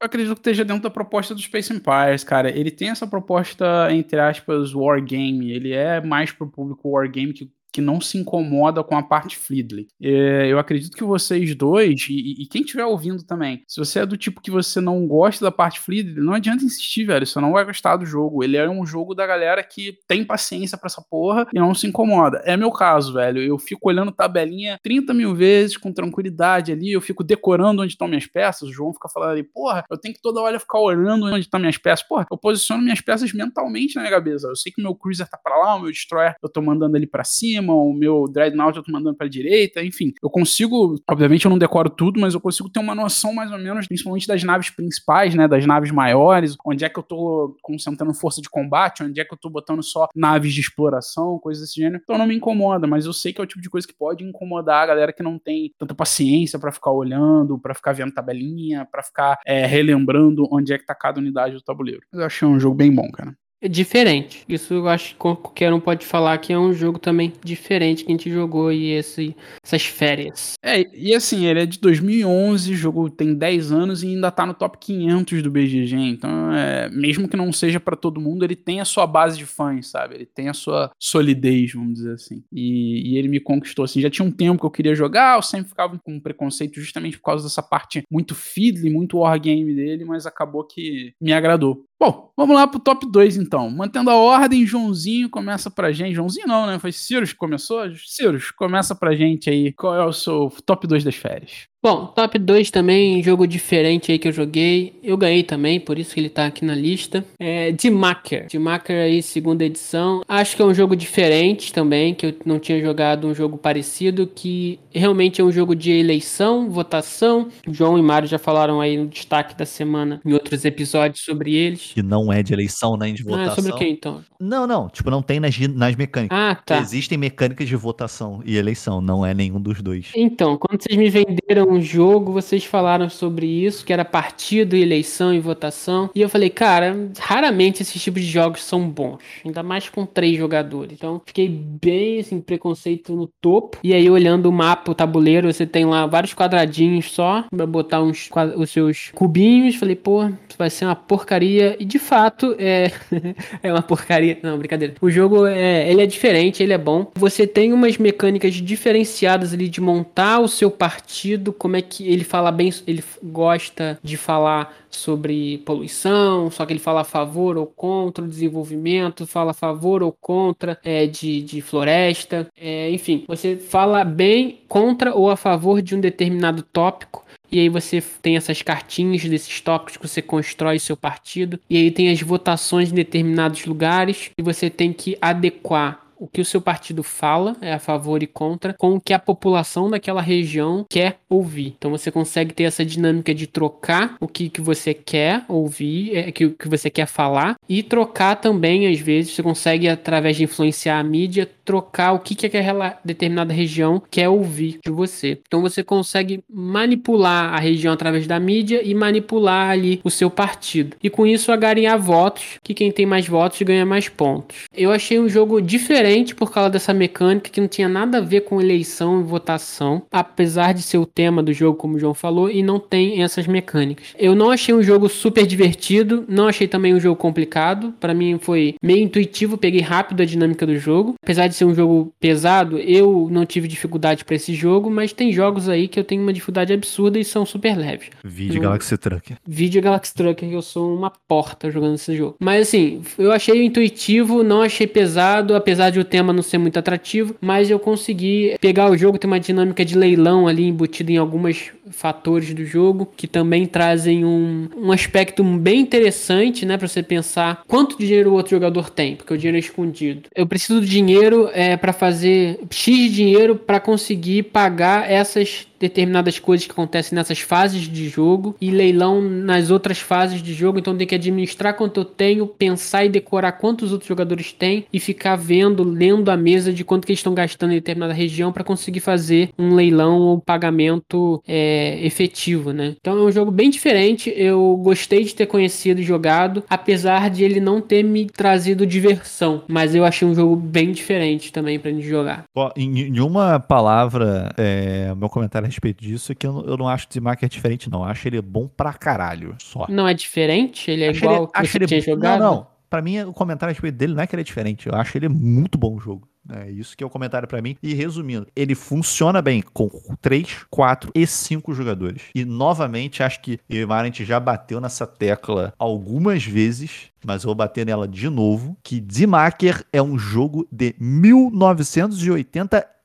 Eu acredito que esteja dentro da proposta do Space Empires, cara. Ele tem essa proposta, entre aspas, wargame. Ele é mais pro público wargame que que não se incomoda com a parte Fleetly. É, eu acredito que vocês dois, e, e, quem estiver ouvindo também, se você é do tipo que você não gosta da parte Fleetly, não adianta insistir, velho, você não vai gostar do jogo. Ele é um jogo da galera que tem paciência para essa porra e não se incomoda. É meu caso, velho. Eu fico olhando tabelinha 30 mil vezes com tranquilidade ali, eu fico decorando onde estão minhas peças. O João fica falando ali, porra, eu tenho que toda hora ficar olhando onde estão minhas peças. Porra, eu posiciono minhas peças mentalmente na minha cabeça. Eu sei que meu Cruiser tá pra lá, o meu Destroyer eu tô mandando ele para cima cima, o meu Dreadnought eu tô mandando pra direita, enfim. Eu consigo, obviamente eu não decoro tudo, mas eu consigo ter uma noção mais ou menos, principalmente das naves principais, né, das naves maiores, onde é que eu tô concentrando força de combate, onde é que eu tô botando só naves de exploração, coisas desse gênero. Então não me incomoda, mas eu sei que é o tipo de coisa que pode incomodar a galera que não tem tanta paciência para ficar olhando, para ficar vendo tabelinha, para ficar é, relembrando onde é que tá cada unidade do tabuleiro. Eu achei um jogo bem bom, cara. É diferente. Isso eu acho que qualquer um pode falar que é um jogo também diferente que a gente jogou e esse, essas férias. É, e assim, ele é de 2011, o jogo tem 10 anos e ainda tá no top 500 do BGG. Então, é, mesmo que não seja para todo mundo, ele tem a sua base de fãs, sabe? Ele tem a sua solidez, vamos dizer assim. E, e ele me conquistou, assim. Já tinha um tempo que eu queria jogar, eu sempre ficava com preconceito justamente por causa dessa parte muito fiddly, muito wargame dele, mas acabou que me agradou. Bom, vamos lá pro top 2 então. Mantendo a ordem, Joãozinho começa pra gente. Joãozinho não, né? Foi Cirus que começou? Cirus, começa pra gente aí. Qual é o seu top 2 das férias? Bom, top 2 também, jogo diferente aí que eu joguei. Eu ganhei também, por isso que ele tá aqui na lista. É de Maker. De Maker aí, segunda edição. Acho que é um jogo diferente também, que eu não tinha jogado um jogo parecido, que realmente é um jogo de eleição, votação. João e Mário já falaram aí no destaque da semana em outros episódios sobre eles. Que não é de eleição nem de votação. Ah, sobre o que então? Não, não. Tipo, não tem nas, nas mecânicas. Ah, tá. Existem mecânicas de votação e eleição, não é nenhum dos dois. Então, quando vocês me venderam um jogo, vocês falaram sobre isso, que era partido, eleição e votação. E eu falei, cara, raramente esses tipos de jogos são bons. Ainda mais com três jogadores. Então, fiquei bem, assim, preconceito no topo. E aí, olhando o mapa, o tabuleiro, você tem lá vários quadradinhos só, pra botar uns, os seus cubinhos. Falei, pô, vai ser uma porcaria. E de fato, é, <laughs> é uma porcaria. Não, brincadeira. O jogo, é, ele é diferente, ele é bom. Você tem umas mecânicas diferenciadas ali de montar o seu partido, como é que ele fala bem, ele gosta de falar sobre poluição, só que ele fala a favor ou contra o desenvolvimento, fala a favor ou contra é, de, de floresta, é, enfim, você fala bem contra ou a favor de um determinado tópico. E aí você tem essas cartinhas desses tópicos que você constrói seu partido. E aí tem as votações em determinados lugares. E você tem que adequar o que o seu partido fala, é a favor e contra, com o que a população daquela região quer ouvir. Então você consegue ter essa dinâmica de trocar o que, que você quer ouvir, é, que, que você quer falar, e trocar também, às vezes, você consegue, através de influenciar a mídia, trocar o que, que aquela determinada região quer ouvir de você. Então você consegue manipular a região através da mídia e manipular ali o seu partido. E com isso agarinhar votos, que quem tem mais votos ganha mais pontos. Eu achei um jogo diferente por causa dessa mecânica que não tinha nada a ver com eleição e votação, apesar de ser o tema do jogo, como o João falou, e não tem essas mecânicas. Eu não achei um jogo super divertido, não achei também um jogo complicado. Para mim foi meio intuitivo, peguei rápido a dinâmica do jogo. Apesar de ser um jogo pesado, eu não tive dificuldade para esse jogo, mas tem jogos aí que eu tenho uma dificuldade absurda e são super leves. Vídeo Galaxy Trucker. Vídeo Galaxy Trucker, eu sou uma porta jogando esse jogo. Mas assim, eu achei intuitivo, não achei pesado, apesar de o tema não ser muito atrativo, mas eu consegui pegar o jogo, tem uma dinâmica de leilão ali embutida em alguns fatores do jogo que também trazem um, um aspecto bem interessante, né, para você pensar quanto dinheiro o outro jogador tem, porque o dinheiro é escondido. Eu preciso do dinheiro é, para fazer X dinheiro para conseguir pagar essas determinadas coisas que acontecem nessas fases de jogo e leilão nas outras fases de jogo. Então tem que administrar quanto eu tenho, pensar e decorar quantos outros jogadores têm e ficar vendo, lendo a mesa de quanto que eles estão gastando em determinada região para conseguir fazer um leilão ou pagamento é, efetivo, né? Então é um jogo bem diferente. Eu gostei de ter conhecido e jogado, apesar de ele não ter me trazido diversão, mas eu achei um jogo bem diferente também para gente jogar. Bom, em, uma palavra, é, meu comentário respeito disso é que eu, não- eu não acho o Zimaker diferente, não. Eu acho ele bom pra caralho. Só. Não é diferente? Ele é Acho igual ele, ao que você ele- tinha jogado? Não, não. Pra mim, o comentário a respeito dele não é que ele é diferente. Eu acho ele muito bom o jogo. É isso que é o comentário pra mim. E resumindo, ele funciona bem com 3, 4 e 5 jogadores. E novamente, acho que a gente já bateu nessa tecla algumas vezes, mas eu vou bater nela de novo, que Zimaker é um jogo de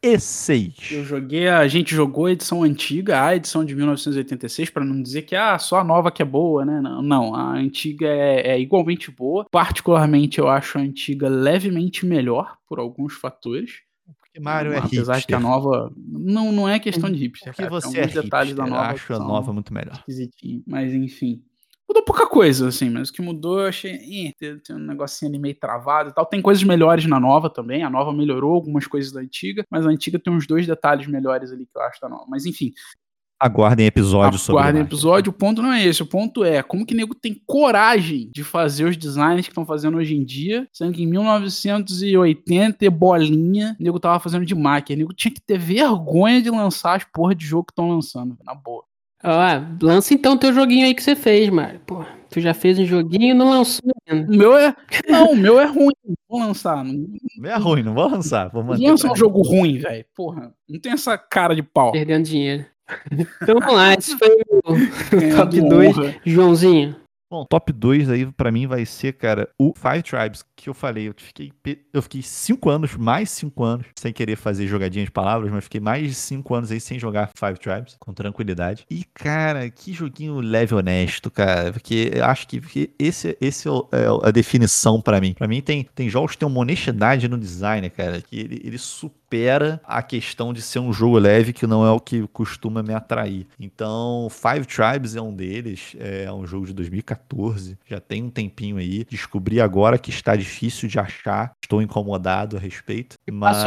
1986. Eu joguei, a gente jogou a edição antiga, a edição de 1986, pra não dizer que ah, só a nova que é boa, né? Não, não a antiga é, é igualmente boa. Particularmente, eu acho a antiga levemente melhor por alguns fatores. Porque Mario é Apesar de que a hipster. nova. Não, não é questão de hipster. Porque cara, você tem é detalhes hipster. da Eu nova. acho que a nova muito melhor. Mas enfim. Mudou pouca coisa, assim, mas o que mudou eu achei. Ih, tem, tem um negocinho ali meio travado e tal. Tem coisas melhores na nova também. A nova melhorou algumas coisas da antiga, mas a antiga tem uns dois detalhes melhores ali que eu acho da nova. Mas enfim, Aguardem episódio sobre Aguardem episódio, o ponto não é esse. O ponto é como que nego tem coragem de fazer os designs que estão fazendo hoje em dia, sendo que em 1980 e bolinha, o nego tava fazendo de máquina. O nego tinha que ter vergonha de lançar as porra de jogo que estão lançando, na boa. Ah, lança então teu joguinho aí que você fez, Mário. Pô, tu já fez um joguinho e não lançou ainda. O meu é. Não, o meu é ruim. Não vou lançar. Não, Não é ruim, não vou lançar. Vou manter. pra um jogo ruim, velho. Porra. Não tem essa cara de pau. Perdendo dinheiro. Então vamos lá, esse foi o Ganhando <laughs> top 2. honra. Joãozinho. Bom, top 2 aí pra mim vai ser, cara, o Five Tribes, que eu falei. Eu fiquei, eu fiquei cinco anos, mais cinco anos, sem querer fazer jogadinha de palavras, mas fiquei mais de cinco anos aí sem jogar Five Tribes, com tranquilidade. E, cara, que joguinho leve honesto, cara. Porque eu acho que que esse, esse é, é a definição pra mim. Pra mim, tem, tem jogos que tem uma honestidade no design, cara, que ele, ele supera a questão de ser um jogo leve, que não é o que costuma me atrair. Então, Five Tribes é um deles, é um jogo de 2014, já tem um tempinho aí. Descobri agora que está difícil de achar, estou incomodado a respeito. Mas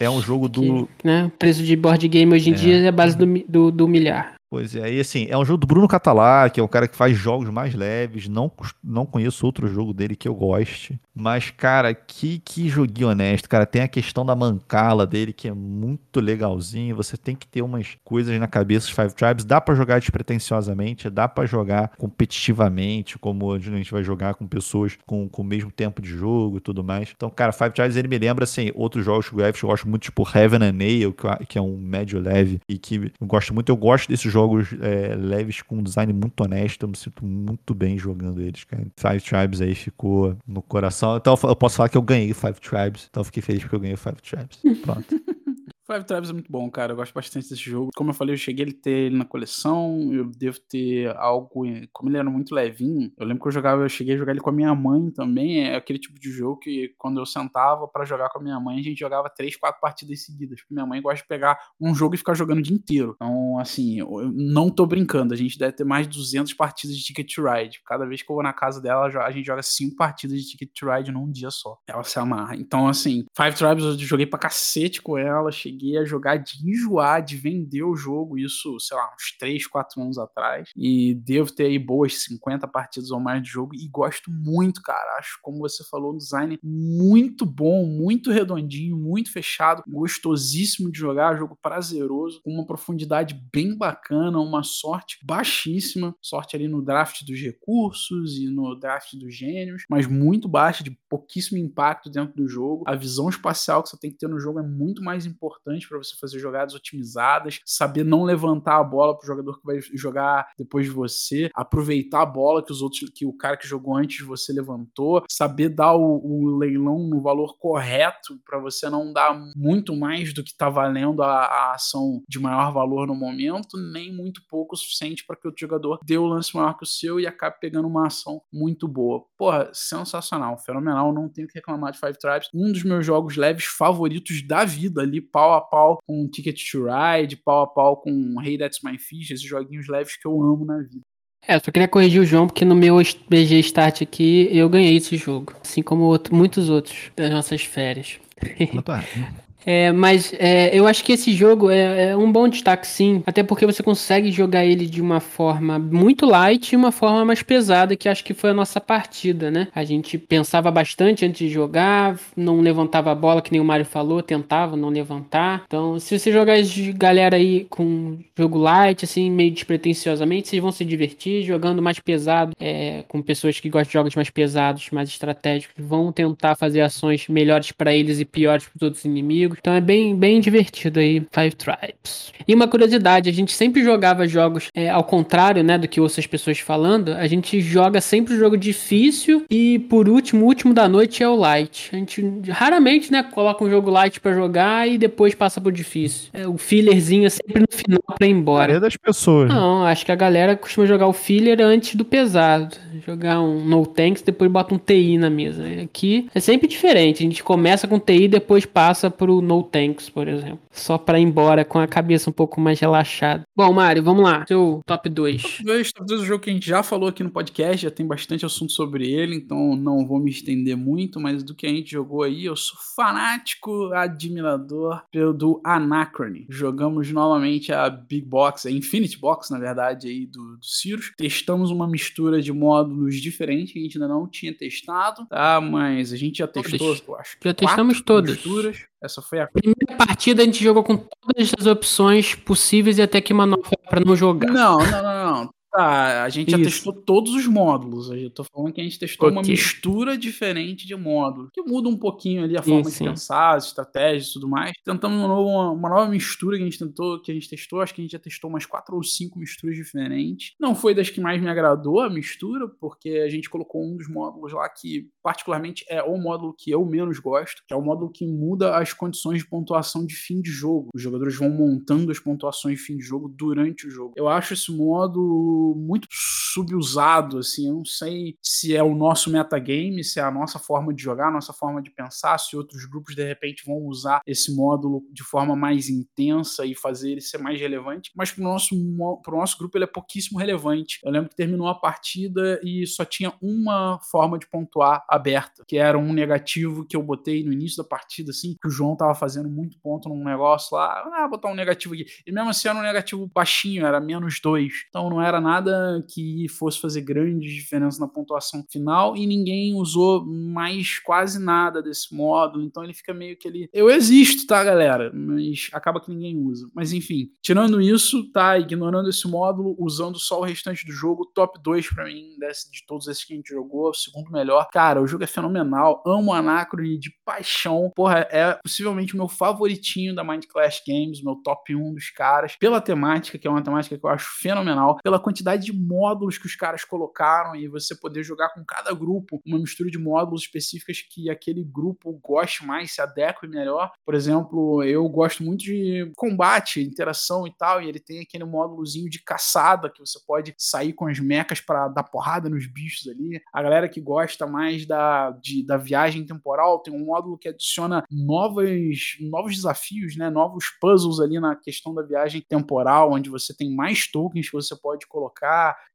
é um jogo do. Que, né, o preço de board game hoje em É. dia é a base do, do, do milhar. Pois é, e assim, é um jogo do Bruno Catalá, que é um cara que faz jogos mais leves. Não, não conheço outro jogo dele que eu goste. Mas, cara, que, que joguinho honesto, cara. Tem a questão da mancala dele, que é muito legalzinho. Você tem que ter umas coisas na cabeça dos Five Tribes. Dá pra jogar despretensiosamente, dá pra jogar competitivamente, como a gente vai jogar com pessoas com, com o mesmo tempo de jogo e tudo mais. Então, cara, Five Tribes ele me lembra, assim, outros jogos que eu gosto muito, tipo Heaven and Nail, que, é um médio leve e que eu gosto muito. Eu gosto desses jogos é, leves com um design muito honesto. Eu me sinto muito bem jogando eles, cara. Five Tribes aí ficou no coração. Então eu posso falar que eu ganhei Five Tribes. Então eu fiquei feliz porque eu ganhei Five Tribes. Pronto. <laughs> Five Tribes é muito bom, cara. Eu gosto bastante desse jogo. Como eu falei, eu cheguei a ter ele na coleção. Eu devo ter algo. Como ele era muito levinho, eu lembro que eu jogava, eu cheguei a jogar ele com a minha mãe também. É aquele tipo de jogo que quando eu sentava pra jogar com a minha mãe, a gente jogava três, quatro partidas seguidas. Porque minha mãe gosta de pegar um jogo e ficar jogando o dia inteiro. Então, assim, eu não tô brincando. A gente deve ter mais de 200 partidas de Ticket to Ride. Cada vez que eu vou na casa dela, a gente joga cinco partidas de Ticket to Ride num dia só. Ela se amarra. Então, assim, Five Tribes eu joguei pra cacete com ela. Cheguei a jogar de enjoar, de vender o jogo. Isso, sei lá, uns 3, 4 anos atrás. E devo ter aí boas 50 partidas ou mais de jogo. E gosto muito, cara. Acho, como você falou, um design muito bom, muito redondinho, muito fechado. Gostosíssimo de jogar. Jogo prazeroso. Com uma profundidade bem bacana. Uma sorte baixíssima. Sorte ali no draft dos recursos e no draft dos gênios. Mas muito baixa, de pouquíssimo impacto dentro do jogo. A visão espacial que você tem que ter no jogo é muito mais importante para você fazer jogadas otimizadas, saber não levantar a bola pro jogador que vai jogar depois de você, aproveitar a bola que os outros, que o cara que jogou antes de você levantou, saber dar o, o leilão no valor correto para você não dar muito mais do que tá valendo a, a ação de maior valor no momento, nem muito pouco o suficiente para que o jogador dê o lance maior que o seu e acabe pegando uma ação muito boa. Porra, sensacional, fenomenal, não tenho que reclamar de Five Tribes. Um dos meus jogos leves favoritos da vida ali, pau a pau com Ticket to Ride, pau a pau com Hey That's My Fish, esses joguinhos leves que eu amo na vida. É, só queria corrigir o João, porque no meu BG Start aqui eu ganhei esse jogo. Assim como outro- muitos outros das nossas férias. <laughs> É, mas é, eu acho que esse jogo é, é, um bom destaque, sim. Até porque você consegue jogar ele de uma forma muito light e uma forma mais pesada, que acho que foi a nossa partida, né? A gente pensava bastante antes de jogar, não levantava a bola, que nem o Mario falou, tentava não levantar. Então, se você jogar de galera aí com jogo light, assim, meio despretensiosamente, vocês vão se divertir jogando mais pesado, é, com pessoas que gostam de jogos mais pesados, mais estratégicos, vão tentar fazer ações melhores para eles e piores para os outros inimigos. Então é bem, bem divertido aí, Five Tribes. E uma curiosidade, a gente sempre jogava jogos é, ao contrário, né, do que ouço as pessoas falando, a gente joga sempre o jogo difícil e por último, o último da noite é o light. A gente raramente, né, coloca um jogo light para jogar e depois passa pro difícil. É, o fillerzinho é sempre no final para ir embora. A das pessoas. Né? Não, acho que a galera costuma jogar o filler antes do pesado. Jogar um no tanks, depois bota um TI na mesa. Aqui é sempre diferente. A gente começa com TI e depois passa pro no tanks, por exemplo. Só para ir embora com a cabeça um pouco mais relaxada. Bom, Mário, vamos lá. Seu top 2. Top 2, top 2 é um jogo que a gente já falou aqui no podcast, já tem bastante assunto sobre ele, então não vou me estender muito, mas do que a gente jogou aí, eu sou fanático, admirador do Anachrony. Jogamos novamente a Big Box, a Infinity Box, na verdade, aí do, do Cirrus. Testamos uma mistura de módulos diferentes que a gente ainda não tinha testado, tá? Mas a gente já testou, eu acho. Já testamos todas. Misturas. Essa foi a primeira partida a gente jogou com todas as opções possíveis e até que uma nova para não jogar. Não, não, não, não. Tá, a gente Isso. já testou todos os módulos. Eu tô falando que a gente testou okay. uma mistura diferente de módulos, que muda um pouquinho ali a forma de pensar, as estratégias e tudo mais. Tentamos uma nova, uma nova mistura que a gente tentou, que a gente testou. Acho que a gente já testou umas quatro ou cinco misturas diferentes. Não foi das que mais me agradou a mistura, porque a gente colocou um dos módulos lá que, particularmente, é o módulo que eu menos gosto, que é o módulo que muda as condições de pontuação de fim de jogo. Os jogadores vão montando as pontuações de fim de jogo durante o jogo. Eu acho esse módulo muito subusado, assim, eu não sei se é o nosso metagame, se é a nossa forma de jogar, a nossa forma de pensar, se outros grupos de repente vão usar esse módulo de forma mais intensa e fazer ele ser mais relevante, mas pro nosso, pro nosso grupo ele é pouquíssimo relevante. Eu lembro que terminou a partida e só tinha uma forma de pontuar aberta, que era um negativo que eu botei no início da partida, assim, que o João tava fazendo muito ponto num negócio lá, ah, botar um negativo aqui. E mesmo assim era um negativo baixinho, era menos dois. Então não era nada nada que fosse fazer grande diferença na pontuação final e ninguém usou mais quase nada desse módulo, então ele fica meio que ele. Eu existo, tá, galera? Mas acaba que ninguém usa. Mas enfim, tirando isso, tá, ignorando esse módulo, usando só o restante do jogo, top 2 para mim, desse, de todos esses que a gente jogou, segundo melhor. Cara, o jogo é fenomenal, amo Anacrone de paixão. Porra, é possivelmente o meu favoritinho da Mind Clash Games, meu top 1 dos caras, pela temática, que é uma temática que eu acho fenomenal, pela quantidade quantidade de módulos que os caras colocaram e você poder jogar com cada grupo uma mistura de módulos específicas que aquele grupo goste mais, se adeque melhor. Por exemplo, eu gosto muito de combate, interação e tal, e ele tem aquele módulozinho de caçada que você pode sair com as mecas para dar porrada nos bichos ali. A galera que gosta mais da, de, da viagem temporal tem um módulo que adiciona novas, novos desafios, né, novos puzzles ali na questão da viagem temporal, onde você tem mais tokens que você pode colocar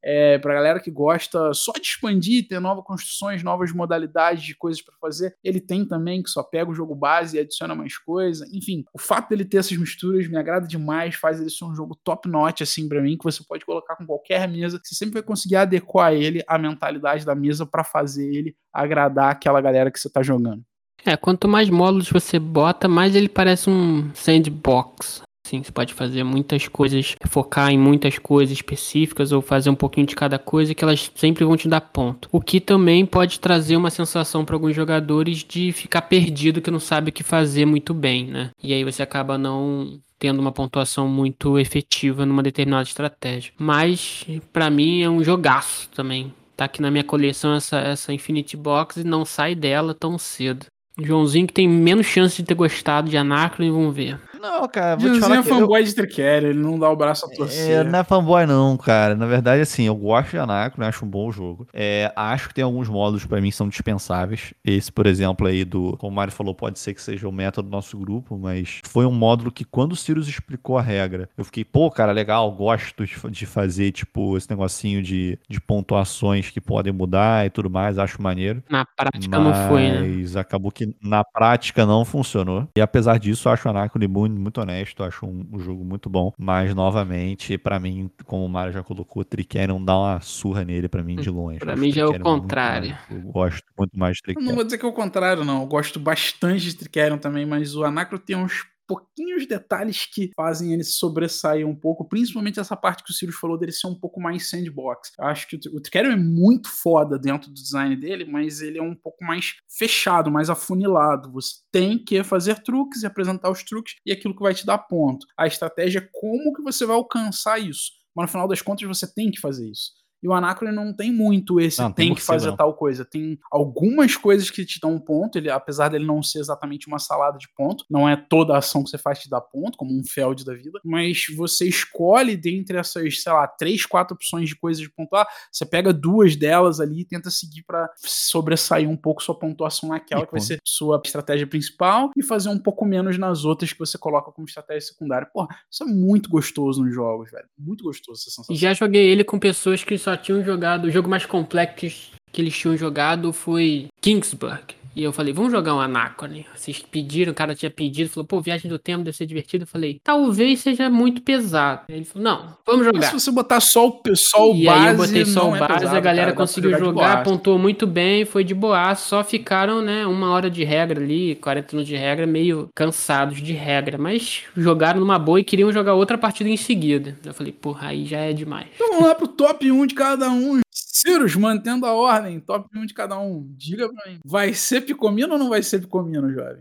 É, para galera que gosta só de expandir, ter novas construções, novas modalidades de coisas para fazer, ele tem também, que só pega o jogo base e adiciona mais coisa. Enfim, o fato dele ter essas misturas me agrada demais, faz ele ser um jogo top notch, assim, para mim, que você pode colocar com qualquer mesa. Você sempre vai conseguir adequar ele à mentalidade da mesa para fazer ele agradar aquela galera que você tá jogando. É, quanto mais módulos você bota, mais ele parece um sandbox. Sim, você pode fazer muitas coisas, focar em muitas coisas específicas ou fazer um pouquinho de cada coisa que elas sempre vão te dar ponto. O que também pode trazer uma sensação para alguns jogadores de ficar perdido que não sabe o que fazer muito bem, né? E aí você acaba não tendo uma pontuação muito efetiva numa determinada estratégia. Mas para mim é um jogaço também. Tá aqui na minha coleção essa, essa Infinity Box e não sai dela tão cedo. Joãozinho que tem menos chance de ter gostado de Anacron, vamos ver. Não, cara, vou te falar é que eu, fanboy de Triquera, ele não dá o braço a É, torcer. não é fanboy não, cara. Na verdade, assim, eu gosto de Anacron, acho um bom jogo. É, acho que tem alguns módulos pra mim que são dispensáveis. Esse, por exemplo, aí do, como o Mário falou, pode ser que seja o método do nosso grupo, mas foi um módulo que quando o Sirius explicou a regra, eu fiquei, pô, cara, legal, gosto de, fa- de fazer, tipo, esse negocinho de, de pontuações que podem mudar e tudo mais, acho maneiro. Na prática não foi, né? Mas acabou que na prática não funcionou. E apesar disso, eu acho o Anacron muito, muito honesto, acho um, um jogo muito bom. Mas, novamente, pra mim, como o Mário já colocou, o Trickerion dá uma surra nele pra mim de longe. Pra Acho mim já é o muito contrário. mais- eu gosto muito mais de Eu não vou dizer que é o contrário, não. Eu gosto bastante de Trickerion também, mas o Anacro tem uns pouquinhos detalhes que fazem ele sobressair um pouco, principalmente essa parte que o Sirius falou dele ser um pouco mais sandbox. Eu acho que o, Trickerion é muito foda dentro do design dele, mas ele é um pouco mais fechado, mais afunilado. Você tem que fazer truques e apresentar os truques e aquilo que vai te dar ponto. A estratégia é como que você vai alcançar isso. Mas no final das contas você tem que fazer isso. E o Anacron não tem muito esse Não, tem tem, que fazer não. tal coisa. Tem algumas coisas que te dão um ponto, ele, apesar dele não ser exatamente uma salada de ponto, não é toda ação que você faz te dá ponto, como um Feld da vida, mas você escolhe dentre essas, sei lá, três, quatro opções de coisas de pontuar, você pega duas delas ali e tenta seguir pra sobressair um pouco sua pontuação naquela, E que vai quando- ser sua estratégia principal, e fazer um pouco menos nas outras que você coloca como estratégia secundária. Porra, isso é muito gostoso nos jogos, velho. Muito gostoso essa sensação. E já joguei ele com pessoas que só tinham jogado. O jogo mais complexo que eles tinham jogado foi Kingsburg. E eu falei, vamos jogar um Anacron. Vocês pediram, o cara tinha pedido, falou, pô, viagem do tempo deve ser divertido. Eu falei, talvez seja muito pesado. Ele falou, não, vamos Mas jogar. se você botar só o, só o e base, aí eu botei só o é base, pesado, a galera cara, conseguiu jogar, boaça. pontuou muito bem, foi de boa. Só ficaram, né, uma hora de regra ali, 40 minutos de regra, meio cansados de regra. Mas jogaram numa boa e queriam jogar outra partida em seguida. Eu falei, porra, aí já é demais. Então vamos lá pro top 1 de cada um. Cirus, mantendo a ordem, top 1 de cada um. Diga pra mim. Vai ser Picomino ou não vai ser Picomino, jovem?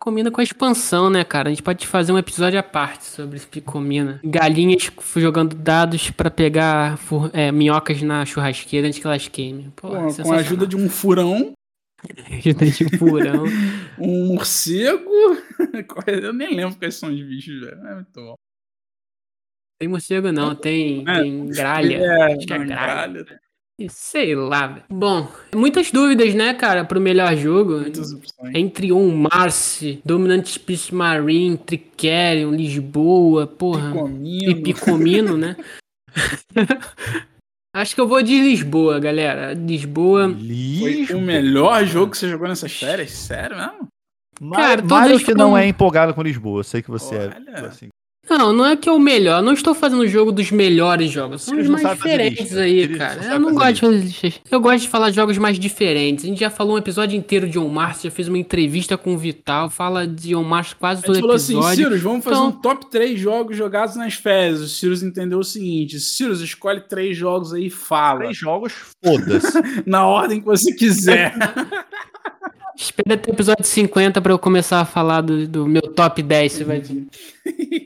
Combina com a expansão, né, cara? A gente pode fazer um episódio à parte sobre esse Picomina. Galinhas jogando dados pra pegar é, minhocas na churrasqueira antes que elas queimem. Pô, Com, com a ajuda de um furão, <laughs> ajuda de um furão. <laughs> um morcego. <laughs> Eu nem lembro quais são os bichos, velho. É muito bom. Tem morcego não, tem, É, tem gralha. É, Acho que é gralha. gralha. Sei lá, velho. Bom, muitas dúvidas, né, cara, pro melhor jogo. Muitas opções. Entre um Marce, Dominant Space Marine, Tricerion, Lisboa, porra. Picomino. E Picomino, né? <laughs> Acho que eu vou de Lisboa, galera. Lisboa. Foi Lixo. o melhor jogo que você jogou nessas férias? Sério mesmo? Cara, Mário, que não é empolgado com Lisboa. Eu sei que você Olha. é. Assim, Não, não é que é o melhor. Não estou fazendo o jogo dos melhores jogos. São os mais diferentes aí, Eles cara. não Eu não gosto de fazer listas. Eu gosto de falar de jogos mais diferentes. A gente já falou um episódio inteiro de On Mars, já fez uma entrevista com o Vital, fala de On Mars quase A todo gente falou assim, episódio. Cirus, vamos fazer Então- um top 3 jogos jogados nas férias. O Cirus entendeu o seguinte: Cirus, escolhe três jogos aí e fala. três jogos, foda-se. <laughs> Na ordem que você quiser. <laughs> Espera até o episódio 50 pra eu começar a falar do, do meu top 10. Você vai ver. <laughs>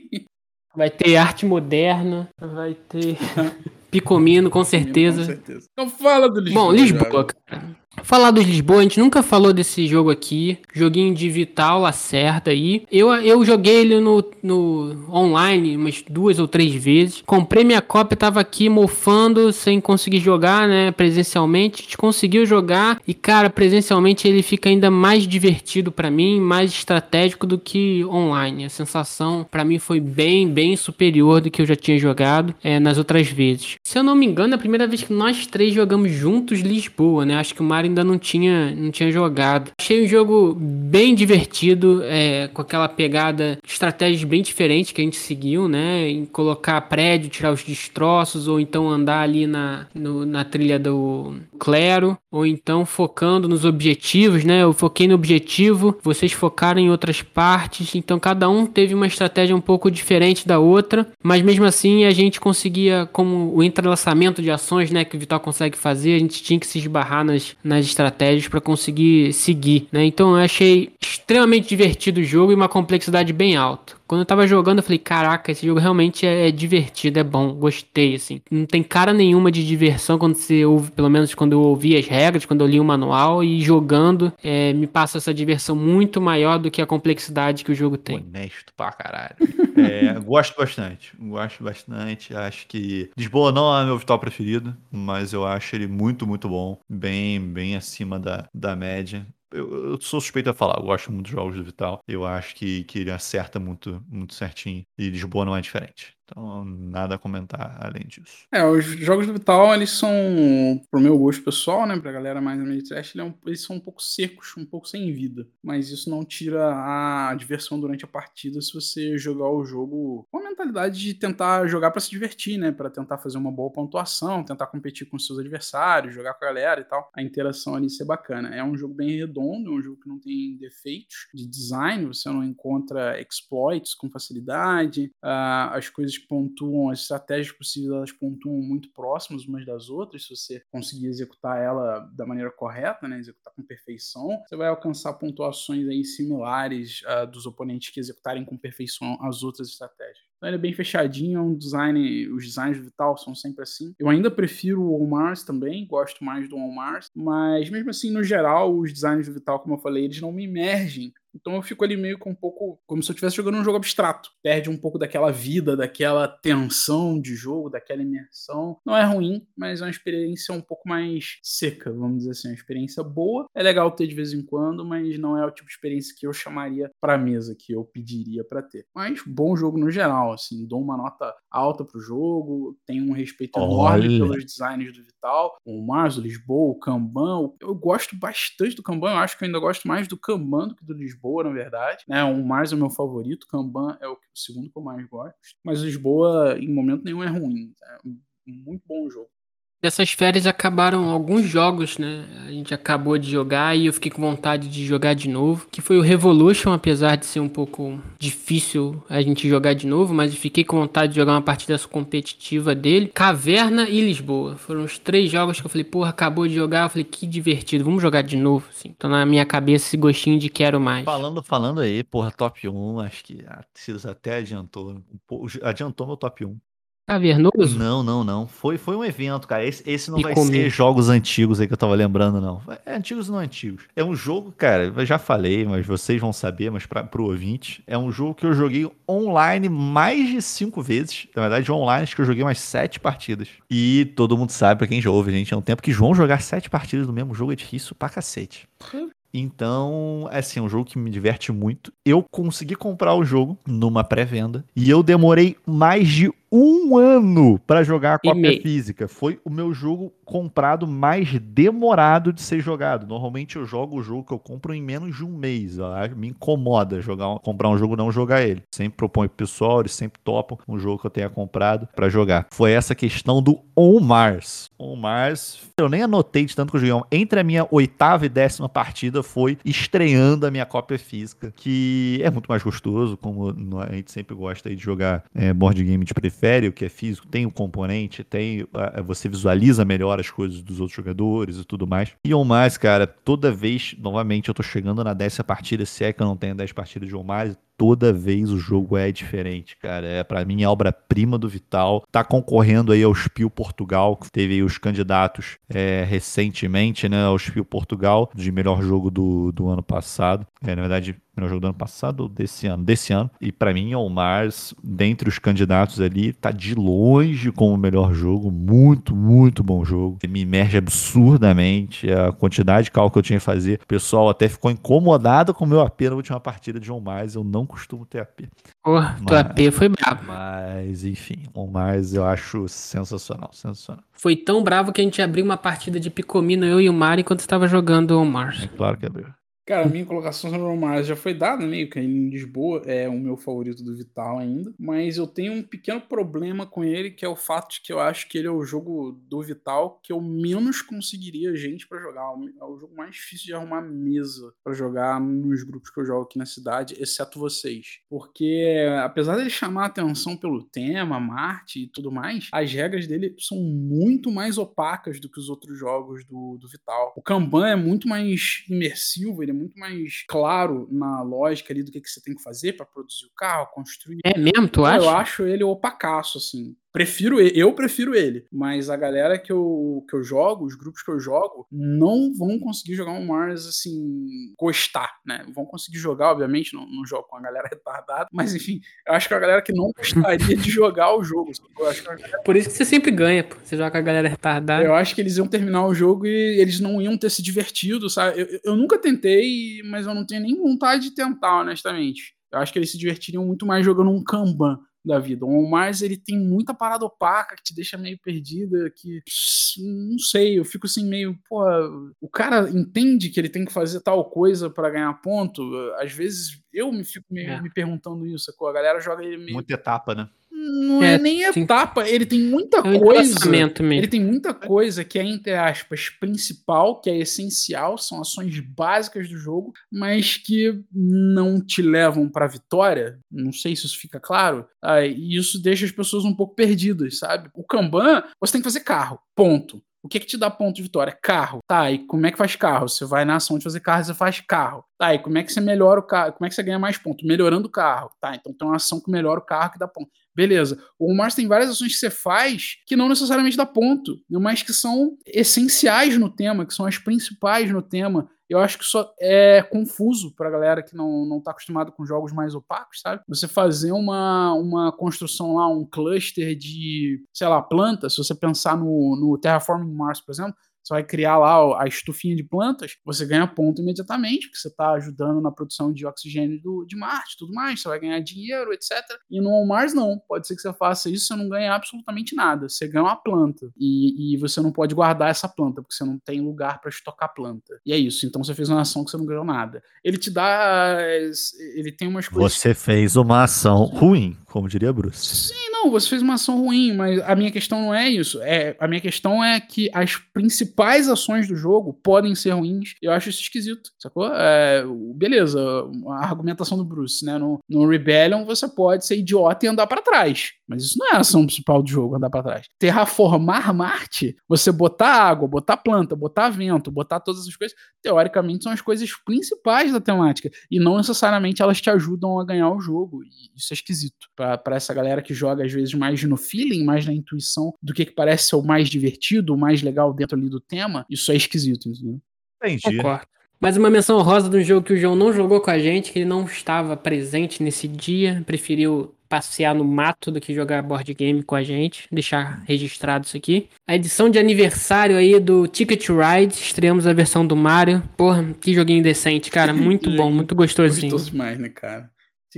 Vai ter arte moderna, vai ter <laughs> Picomino, com certeza. Com certeza. Então fala do Lisboa. Bom, Lisboa, cara. Falar dos Lisboa, a gente nunca falou desse jogo aqui. Joguinho de Vital, acerta aí. Eu, eu joguei ele no, no online umas duas ou três vezes. Comprei minha cópia, tava aqui mofando, sem conseguir jogar, né? Presencialmente. A gente conseguiu jogar. E, cara, presencialmente ele fica ainda mais divertido pra mim, mais estratégico do que online. A sensação, pra mim, foi bem, bem superior do que eu já tinha jogado é, nas outras vezes. Se eu não me engano, é a primeira vez que nós três jogamos juntos Lisboa, né? Acho que o Mario ainda não tinha, não tinha jogado. Achei o jogo bem divertido, é, com aquela pegada, estratégias bem diferentes que a gente seguiu, né? Em colocar prédio, tirar os destroços, ou então andar ali na, no- na trilha do clero, ou então focando nos objetivos, né? Eu foquei no objetivo, vocês focaram em outras partes, então cada um teve uma estratégia um pouco diferente da outra, mas mesmo assim a gente conseguia, como o entrelaçamento de ações, né, que o Vital consegue fazer, a gente tinha que se esbarrar nas, nas estratégias para conseguir seguir, né? Então eu achei extremamente divertido o jogo e uma complexidade bem alta. Quando eu tava jogando, eu falei, caraca, esse jogo realmente é, é, divertido, é bom, gostei, assim. Não tem cara nenhuma de diversão quando você ouve, pelo menos quando eu ouvi as regras, quando eu li o manual, e jogando, é, me passa essa diversão muito maior do que a complexidade que o jogo tem. Honesto pra caralho. <laughs> é, gosto bastante, gosto bastante. Acho que Lisboa não é meu vital preferido, mas eu acho ele muito, muito bom. Bem, bem acima da, da média eu, eu, sou suspeito a falar, eu gosto muito dos jogos do Vital. Eu acho que, que ele acerta muito, muito certinho. E Lisboa não é diferente. Então, nada a comentar além disso. É, os jogos do Vital, eles são, pro meu gosto pessoal, né, pra galera mais Ameritrash, eles, é eles são um pouco secos, um pouco sem vida. Mas isso não tira a diversão durante a partida se você jogar o jogo com a mentalidade de tentar jogar para se divertir, né, para tentar fazer uma boa pontuação, tentar competir com seus adversários, jogar com a galera e tal. A interação ali ser bacana. É um jogo bem redondo, é um jogo que não tem defeitos de design, você não encontra exploits com facilidade, uh, as coisas pontuam, as estratégias possíveis, elas pontuam muito próximas umas das outras. Se você conseguir executar ela da maneira correta, né, executar com perfeição, você vai alcançar pontuações aí similares uh, dos oponentes que executarem com perfeição as outras estratégias. Então ele é bem fechadinho, é um design, os designs do Vital são sempre assim. Eu ainda prefiro o Mars também, gosto mais do Mars, mas mesmo assim, no geral, os designs do Vital, como eu falei, eles não me emergem então eu fico ali meio com um pouco. Como se eu estivesse jogando um jogo abstrato. Perde um pouco daquela vida, daquela tensão de jogo, daquela imersão. Não é ruim, mas é uma experiência um pouco mais seca, vamos dizer assim. Uma experiência boa. É legal ter de vez em quando, mas não é o tipo de experiência que eu chamaria pra mesa, que eu pediria para ter. Mas bom jogo no geral, assim. Dou uma nota alta pro jogo. Tenho um respeito enorme pelos designs do Vital. O Marzo, Lisboa, o Kanban. Eu gosto bastante do Kanban. Eu acho que eu ainda gosto mais do Kanban do que do Lisboa. Lisboa, na verdade. Né? O Mars é o meu favorito, Kanban é o, segundo que eu mais gosto. Mas Lisboa, em momento nenhum, é ruim. É um muito bom jogo. Dessas férias acabaram alguns jogos, né? A gente acabou de jogar e eu fiquei com vontade de jogar de novo. Que foi o Revolution, apesar de ser um pouco difícil a gente jogar de novo, mas eu fiquei com vontade de jogar uma partida competitiva dele. Caverna e Lisboa. Foram os três jogos que eu falei, porra, acabou de jogar. Eu falei, que divertido, vamos jogar de novo. Então na minha cabeça esse gostinho de quero mais. Falando, falando aí, porra, top 1, acho que a Cis até adiantou. Adiantou meu top 1. Cavernoso? Não, não, não. Foi, foi um evento, cara. Esse, esse não e vai comer. ser jogos antigos aí que eu tava lembrando, não. É antigos não antigos. É um jogo, cara, eu já falei, mas vocês vão saber, mas pra, pro ouvinte, é um jogo que eu joguei online mais de cinco vezes. Na verdade, online acho que eu joguei umas sete partidas. E todo mundo sabe, pra quem já ouve, gente, é um tempo que João jogar sete partidas no mesmo jogo é difícil pra cacete. Então, é assim, é um jogo que me diverte muito. Eu consegui comprar o jogo numa pré-venda e eu demorei mais de um ano para jogar a cópia física. Foi o meu jogo comprado mais demorado de ser jogado. Normalmente eu jogo o jogo que eu compro em menos de um mês. Me incomoda jogar, comprar um jogo e não jogar ele. Sempre proponho pro pessoal, eles sempre topam um jogo que eu tenha comprado para jogar. Foi essa questão do On Mars. On Mars, eu nem anotei de tanto que eu joguei. Entre a minha oitava e décima partida foi estreando a minha cópia física, que é muito mais gostoso, como a gente sempre gosta de jogar é, board game de preferência prefere o que é físico, tem o componente, tem você visualiza melhor as coisas dos outros jogadores e tudo mais. E on mais, cara, toda vez, novamente, eu tô chegando na décima partida, se é que eu não tenho 10 partidas de on mais, toda vez o jogo é diferente, cara. É para mim a obra-prima do Vital. Tá concorrendo aí ao Spiel Portugal, que teve aí os candidatos é, recentemente, né, ao Spiel Portugal de melhor jogo do, do ano passado. É, na verdade, melhor jogo do ano passado ou desse ano? Desse ano. E para mim, o Mars, dentre os candidatos ali, tá de longe como o melhor jogo. Muito, muito bom jogo. Ele me imerge absurdamente. A quantidade de cálculo que eu tinha que fazer. O pessoal até ficou incomodado com o meu AP na última partida de On Mars. Eu não costumo ter AP. Mas, teu AP foi bravo. Mas, enfim, On Mars eu acho sensacional, sensacional. Foi tão bravo que a gente abriu uma partida de Picomino, eu e o Mari, enquanto estava jogando On Mars. É claro que abriu. Cara, minha colocação sobre o Mars já foi dada, meio que em Lisboa, é o meu favorito do Vital ainda, mas eu tenho um pequeno problema com ele, que é o fato de que eu acho que ele é o jogo do Vital que eu menos conseguiria gente para jogar. É o jogo mais difícil de arrumar mesa para jogar nos grupos que eu jogo aqui na cidade, exceto vocês. Porque, apesar dele chamar atenção pelo tema, Marte e tudo mais, as regras dele são muito mais opacas do que os outros jogos do, do Vital. O Kanban é muito mais imersivo, ele é muito mais claro na lógica ali do que, que você tem que fazer para produzir o carro, construir. É mesmo, tu acha? Eu acho ele opacaço, assim. Prefiro eu prefiro ele, mas a galera que eu, que eu jogo, os grupos que eu jogo, não vão conseguir jogar um Mars assim, gostar, né? Vão conseguir jogar, obviamente, não, não jogo com a galera <laughs> retardada, mas enfim, eu acho que a galera que não gostaria de jogar o jogo. Galera... Por isso que você sempre ganha, pô. Você joga com a galera retardada. Eu acho que eles iam terminar o jogo e eles não iam ter se divertido, sabe? Eu, eu nunca tentei, mas eu não tenho nem vontade de tentar, honestamente. Eu acho que eles se divertiriam muito mais jogando um Kanban da vida. O Mars ele tem muita parada opaca que te deixa meio perdida, que não sei, eu fico assim meio, pô, o cara entende que ele tem que fazer tal coisa para ganhar ponto. Às vezes eu me fico meio, é. me perguntando isso, a galera joga ele meio muita etapa, né? Não é, é nem etapa, ele tem muita é um coisa. Ele tem muita coisa que é, entre aspas, principal, que é essencial, são ações básicas do jogo, mas que não te levam pra vitória. Não sei se isso fica claro. Ah, e isso deixa as pessoas um pouco perdidas, sabe? O Kanban, você tem que fazer carro. Ponto. O que, que te dá ponto de vitória? Carro. Tá, e como é que faz carro? Você vai na ação de fazer carro, você faz carro. Tá, e como é que você melhora o carro? Como é que você ganha mais ponto? Melhorando o carro. Tá, então tem uma ação que melhora o carro que dá ponto. Beleza. O Mars tem várias ações que você faz que não necessariamente dá ponto, mas que são essenciais no tema, que são as principais no tema. Eu acho que isso é confuso pra galera que não, não tá acostumado com jogos mais opacos, sabe? Você fazer uma, uma construção lá, um cluster de, sei lá, plantas, se você pensar no, no Terraforming Mars, por exemplo, você vai criar lá a estufinha de plantas, você ganha ponto imediatamente, porque você está ajudando na produção de oxigênio do, de Marte tudo mais, você vai ganhar dinheiro, etc. E no Mars não, pode ser que você faça isso e você não ganha absolutamente nada, você ganha uma planta e, e você não pode guardar essa planta, porque você não tem lugar para estocar planta. E é isso, então você fez uma ação que você não ganhou nada. Ele te dá, ele tem umas coisas... Você fez uma ação ruim, como diria Bruce. Sim, não, você fez uma ação ruim, mas a minha questão não é isso. É, a minha questão é que as principais ações do jogo podem ser ruins. Eu acho isso esquisito, sacou? É, beleza, a argumentação do Bruce, né? No, no Rebellion você pode ser idiota e andar para trás. Mas isso não é a ação principal do jogo, andar para trás. Terraformar Marte, você botar água, botar planta, botar vento, botar todas essas coisas, teoricamente são as coisas principais da temática. E não necessariamente elas te ajudam a ganhar o jogo. E isso é esquisito. para essa galera que joga às vezes mais no feeling, mais na intuição do que, que parece ser o mais divertido, o mais legal dentro ali do tema, isso é esquisito, entendeu? Entendi. Concordo. Mais uma menção rosa de um jogo que o João não jogou com a gente, que ele não estava presente nesse dia, preferiu passear no mato do que jogar board game com a gente, deixar registrado isso aqui. A edição de aniversário aí do Ticket Ride, estreamos a versão do Mario. Porra, que joguinho decente, cara, <laughs> muito bom, muito gostosinho. Gostoso demais, né, cara?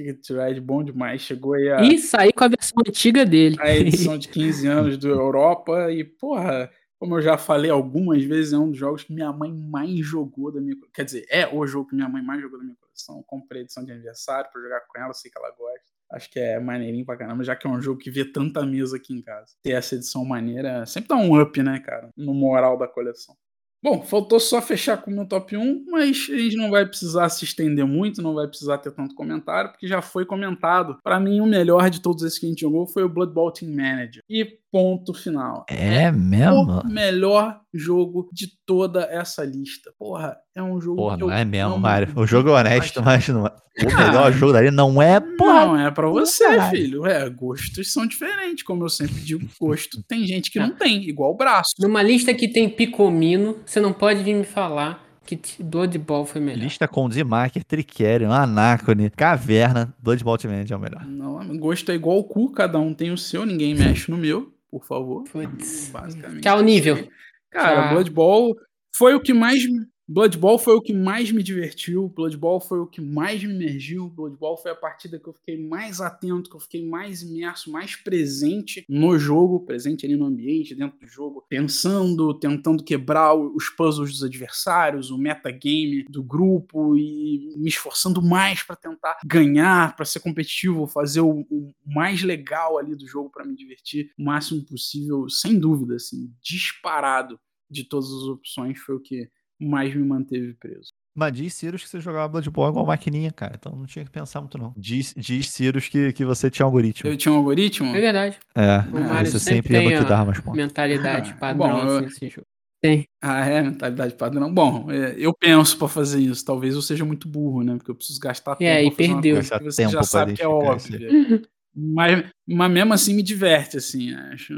Ticket Ride bom demais. Chegou aí a. E sair com a versão antiga dele. A edição <laughs> de 15 anos do Europa. E, porra, como eu já falei algumas vezes, é um dos jogos que minha mãe mais jogou da minha. Quer dizer, é o jogo que minha mãe mais jogou da minha coleção. Eu comprei a edição de aniversário pra jogar com ela, sei que ela gosta. Acho que é maneirinho pra caramba, já que é um jogo que vê tanta mesa aqui em casa. Ter essa edição maneira sempre dá um up, né, cara? No moral da coleção. Bom, faltou só fechar com o meu top 1, mas a gente não vai precisar se estender muito, não vai precisar ter tanto comentário, porque já foi comentado. Para mim, o melhor de todos esses que a gente jogou foi o Blood Bowl Team Manager. E ponto final. É mesmo? O melhor jogo de toda essa lista. Porra, é um jogo. Porra, não é mesmo, Mário. O jogo é honesto, mas não é. O melhor jogo dali não é, porra. Não é pra você, caralho. filho. É, gostos são diferentes, como eu sempre digo. Gosto tem gente que não tem, igual o braço. Numa lista que tem picomino, você não pode vir me falar que Blood Bowl foi melhor. Lista com Zimaker, Tricerion, Anacone, Caverna, Blood Bowl é o melhor. Não, gosto é igual o cu, cada um tem o seu, ninguém mexe no meu por favor. Putz. Basicamente. Tchau, nível. Cara, Tchau. Blood Bowl foi o que mais Blood Bowl foi o que mais me divertiu, Blood Bowl foi o que mais me emergiu, Blood Bowl foi a partida que eu fiquei mais atento, que eu fiquei mais imerso, mais presente no jogo, presente ali no ambiente, dentro do jogo, pensando, tentando quebrar os puzzles dos adversários, o metagame do grupo e me esforçando mais para tentar ganhar, para ser competitivo, fazer o, o mais legal ali do jogo para me divertir o máximo possível, sem dúvida, assim, disparado de todas as opções foi o que mais me manteve preso. Mas diz Cirus que você jogava Blood Bowl igual maquininha, cara. Então não tinha que pensar muito, não. Diz, diz Cirus que, que você tinha algoritmo. Eu tinha um algoritmo? É verdade. É, O Mario você sempre sempre ia dar mais pontos. mentalidade Ah, padrão bom, eu- assim, nesse jogo. Tem. Ah, é, mentalidade padrão. Bom, é, eu penso pra fazer isso. Talvez eu seja muito burro, né? Porque eu preciso gastar tempo. É, e uma perdeu. coisa Gastar você já sabe que é óbvio. Mas, mas mesmo assim me diverte, assim. Acho,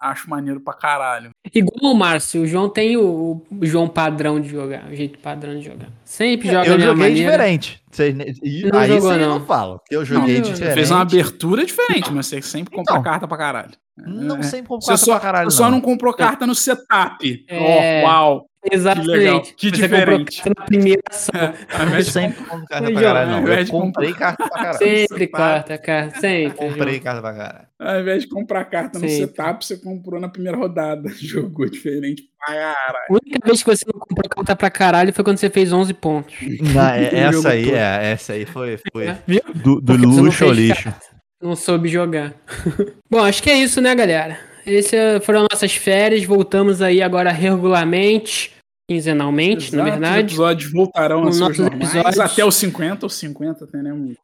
acho maneiro pra caralho. Igual o Márcio, o João tem o, o João padrão de jogar, o jeito padrão de jogar. Sempre joga É, eu joguei maneira. diferente. Cê- e Não aí jogou, não. não fala. porque Eu joguei Não, diferente. Fez uma abertura diferente, mas você sempre compra Então. carta pra caralho. Não É. sempre compro Você carta só, pra caralho, você só não comprou carta no setup. É. uau. Exatamente. legal, que Você diferente. comprou na primeira ação. Ao Eu sempre compro carta pra caralho, não. Eu comprei carta pra caralho. Sempre corta, cara. Sempre. Comprei carta pra caralho. Ao invés de comprar carta no Sempre. setup, você comprou na primeira rodada. <laughs> Jogou diferente caralho. A única vez que você não comprou carta pra caralho foi quando você fez 11 pontos. Não, é- <laughs> essa aí, todo. é, essa aí foi, foi Viu? do, do luxo ao lixo. carta. Não soube jogar. <laughs> Bom, acho que é isso, né, galera? Essas foram nossas férias. Voltamos aí agora regularmente, quinzenalmente, na Exato, Os verdade. episódios voltarão a Os seus nossos normais. episódios. Até os 50 ou 50 teremos.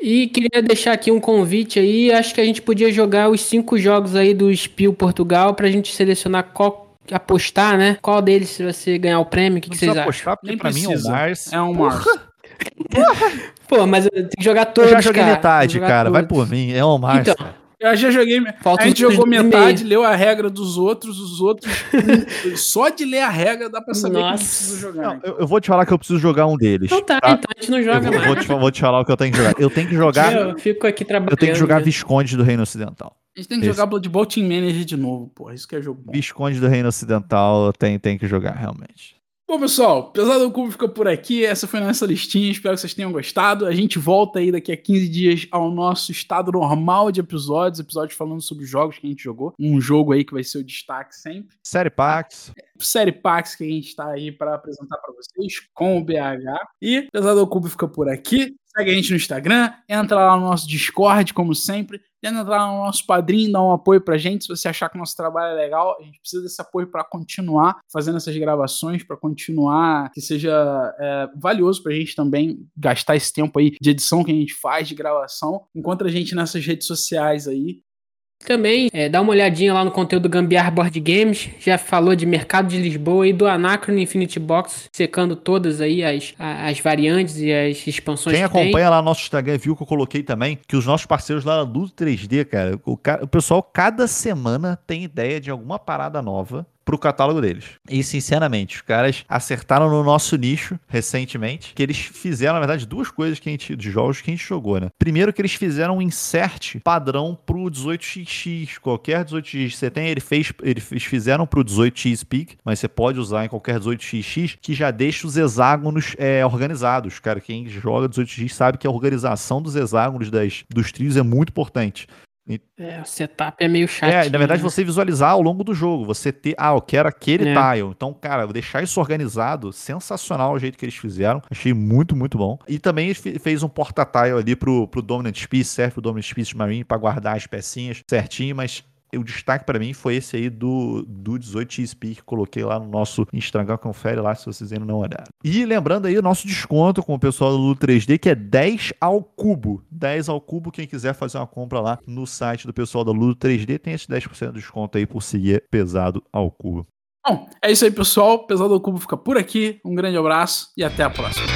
E queria deixar aqui um convite aí. Acho que a gente podia jogar os cinco jogos aí do Spiel Portugal pra gente selecionar qual apostar, né? Qual deles se você ganhar o prêmio, o que, que vocês precisa acham? apostar, porque Nem pra mim é o precisa. Mars. É um Mars. <laughs> Pô, mas eu tenho que jogar Eu todos, já joguei cara. metade, cara. Vai todos. por mim. É o Mars. Então, cara. Eu já joguei. Falta a gente jogou metade, meio. leu a regra dos outros, os outros. <laughs> só de ler a regra dá pra saber que não Nossa. precisa jogar. Não, eu, eu vou te falar que eu preciso jogar um deles. Então tá, tá? então a gente não Eu joga vou, mais. vou te, vou te falar o que eu tenho que jogar. Eu tenho que jogar. Eu fico aqui trabalhando. Eu tenho que jogar? Visconde do Reino Ocidental. A gente tem que Esse. jogar Blood Bowl Team Manager de novo, porra. Isso que é jogo bom. Visconde do Reino Ocidental tem, tem que jogar, realmente. Bom, pessoal, Pesado do Cubo fica por aqui. Essa foi a nossa listinha. Espero que vocês tenham gostado. A gente volta aí daqui a 15 dias ao nosso estado normal de episódios. Episódios falando sobre os jogos que a gente jogou. Um jogo aí que vai ser o destaque sempre. Série Pax. Série Pax que a gente tá aí para apresentar para vocês com o BH. E Pesado do Cubo fica por aqui. Segue a gente no Instagram, entra lá no nosso Discord, como sempre. Entrar lá no nosso padrinho, dá um apoio pra gente. Se você achar que o nosso trabalho é legal, a gente precisa desse apoio para continuar fazendo essas gravações, para continuar que seja é, valioso pra gente também gastar esse tempo aí de edição que a gente faz, de gravação. Encontra a gente nessas redes sociais aí. Também é, dá uma olhadinha lá no conteúdo do Gambiar Board Games. Já falou de Mercado de Lisboa e do Anacron Infinity Box, secando todas aí as, as variantes e as expansões Quem que tem. acompanha lá no nosso Instagram viu que eu coloquei também que os nossos parceiros lá da Ludo 3D, cara, o, o pessoal cada semana tem ideia de alguma parada nova pro catálogo deles. E sinceramente, os caras acertaram no nosso nicho recentemente, que eles fizeram, na verdade, duas coisas que a gente, de jogos que a gente jogou, né? Primeiro que eles fizeram um insert padrão pro 18xx, qualquer 18x que você tem, ele fez, eles fizeram pro 18x Peak, mas você pode usar em qualquer 18xx, que já deixa os hexágonos é, organizados. Cara, quem joga 18x sabe que a organização dos hexágonos das, dos trios é muito importante. É, o setup é meio chato. É, na verdade, você visualizar ao longo do jogo, você ter, ah, eu quero aquele É. tile. Então, cara, deixar isso organizado, sensacional o jeito que eles fizeram. Achei muito, muito bom. E também fez um porta-tile ali pro, pro Dominant Piece, serve pro Dominant Piece Marine pra guardar as pecinhas certinho, mas o destaque pra mim foi esse aí do, do 18XP que coloquei lá no nosso Instagram. Confere lá se vocês ainda não olharam. E lembrando aí o nosso desconto com o pessoal do Ludo 3D, que é 10 ao cubo. 10 ao cubo, quem quiser fazer uma compra lá no site do pessoal da Ludo 3D, tem esse 10% de desconto aí por seguir pesado ao cubo. Bom, é isso aí, pessoal. Pesado do Cubo fica por aqui. Um grande abraço e até a próxima.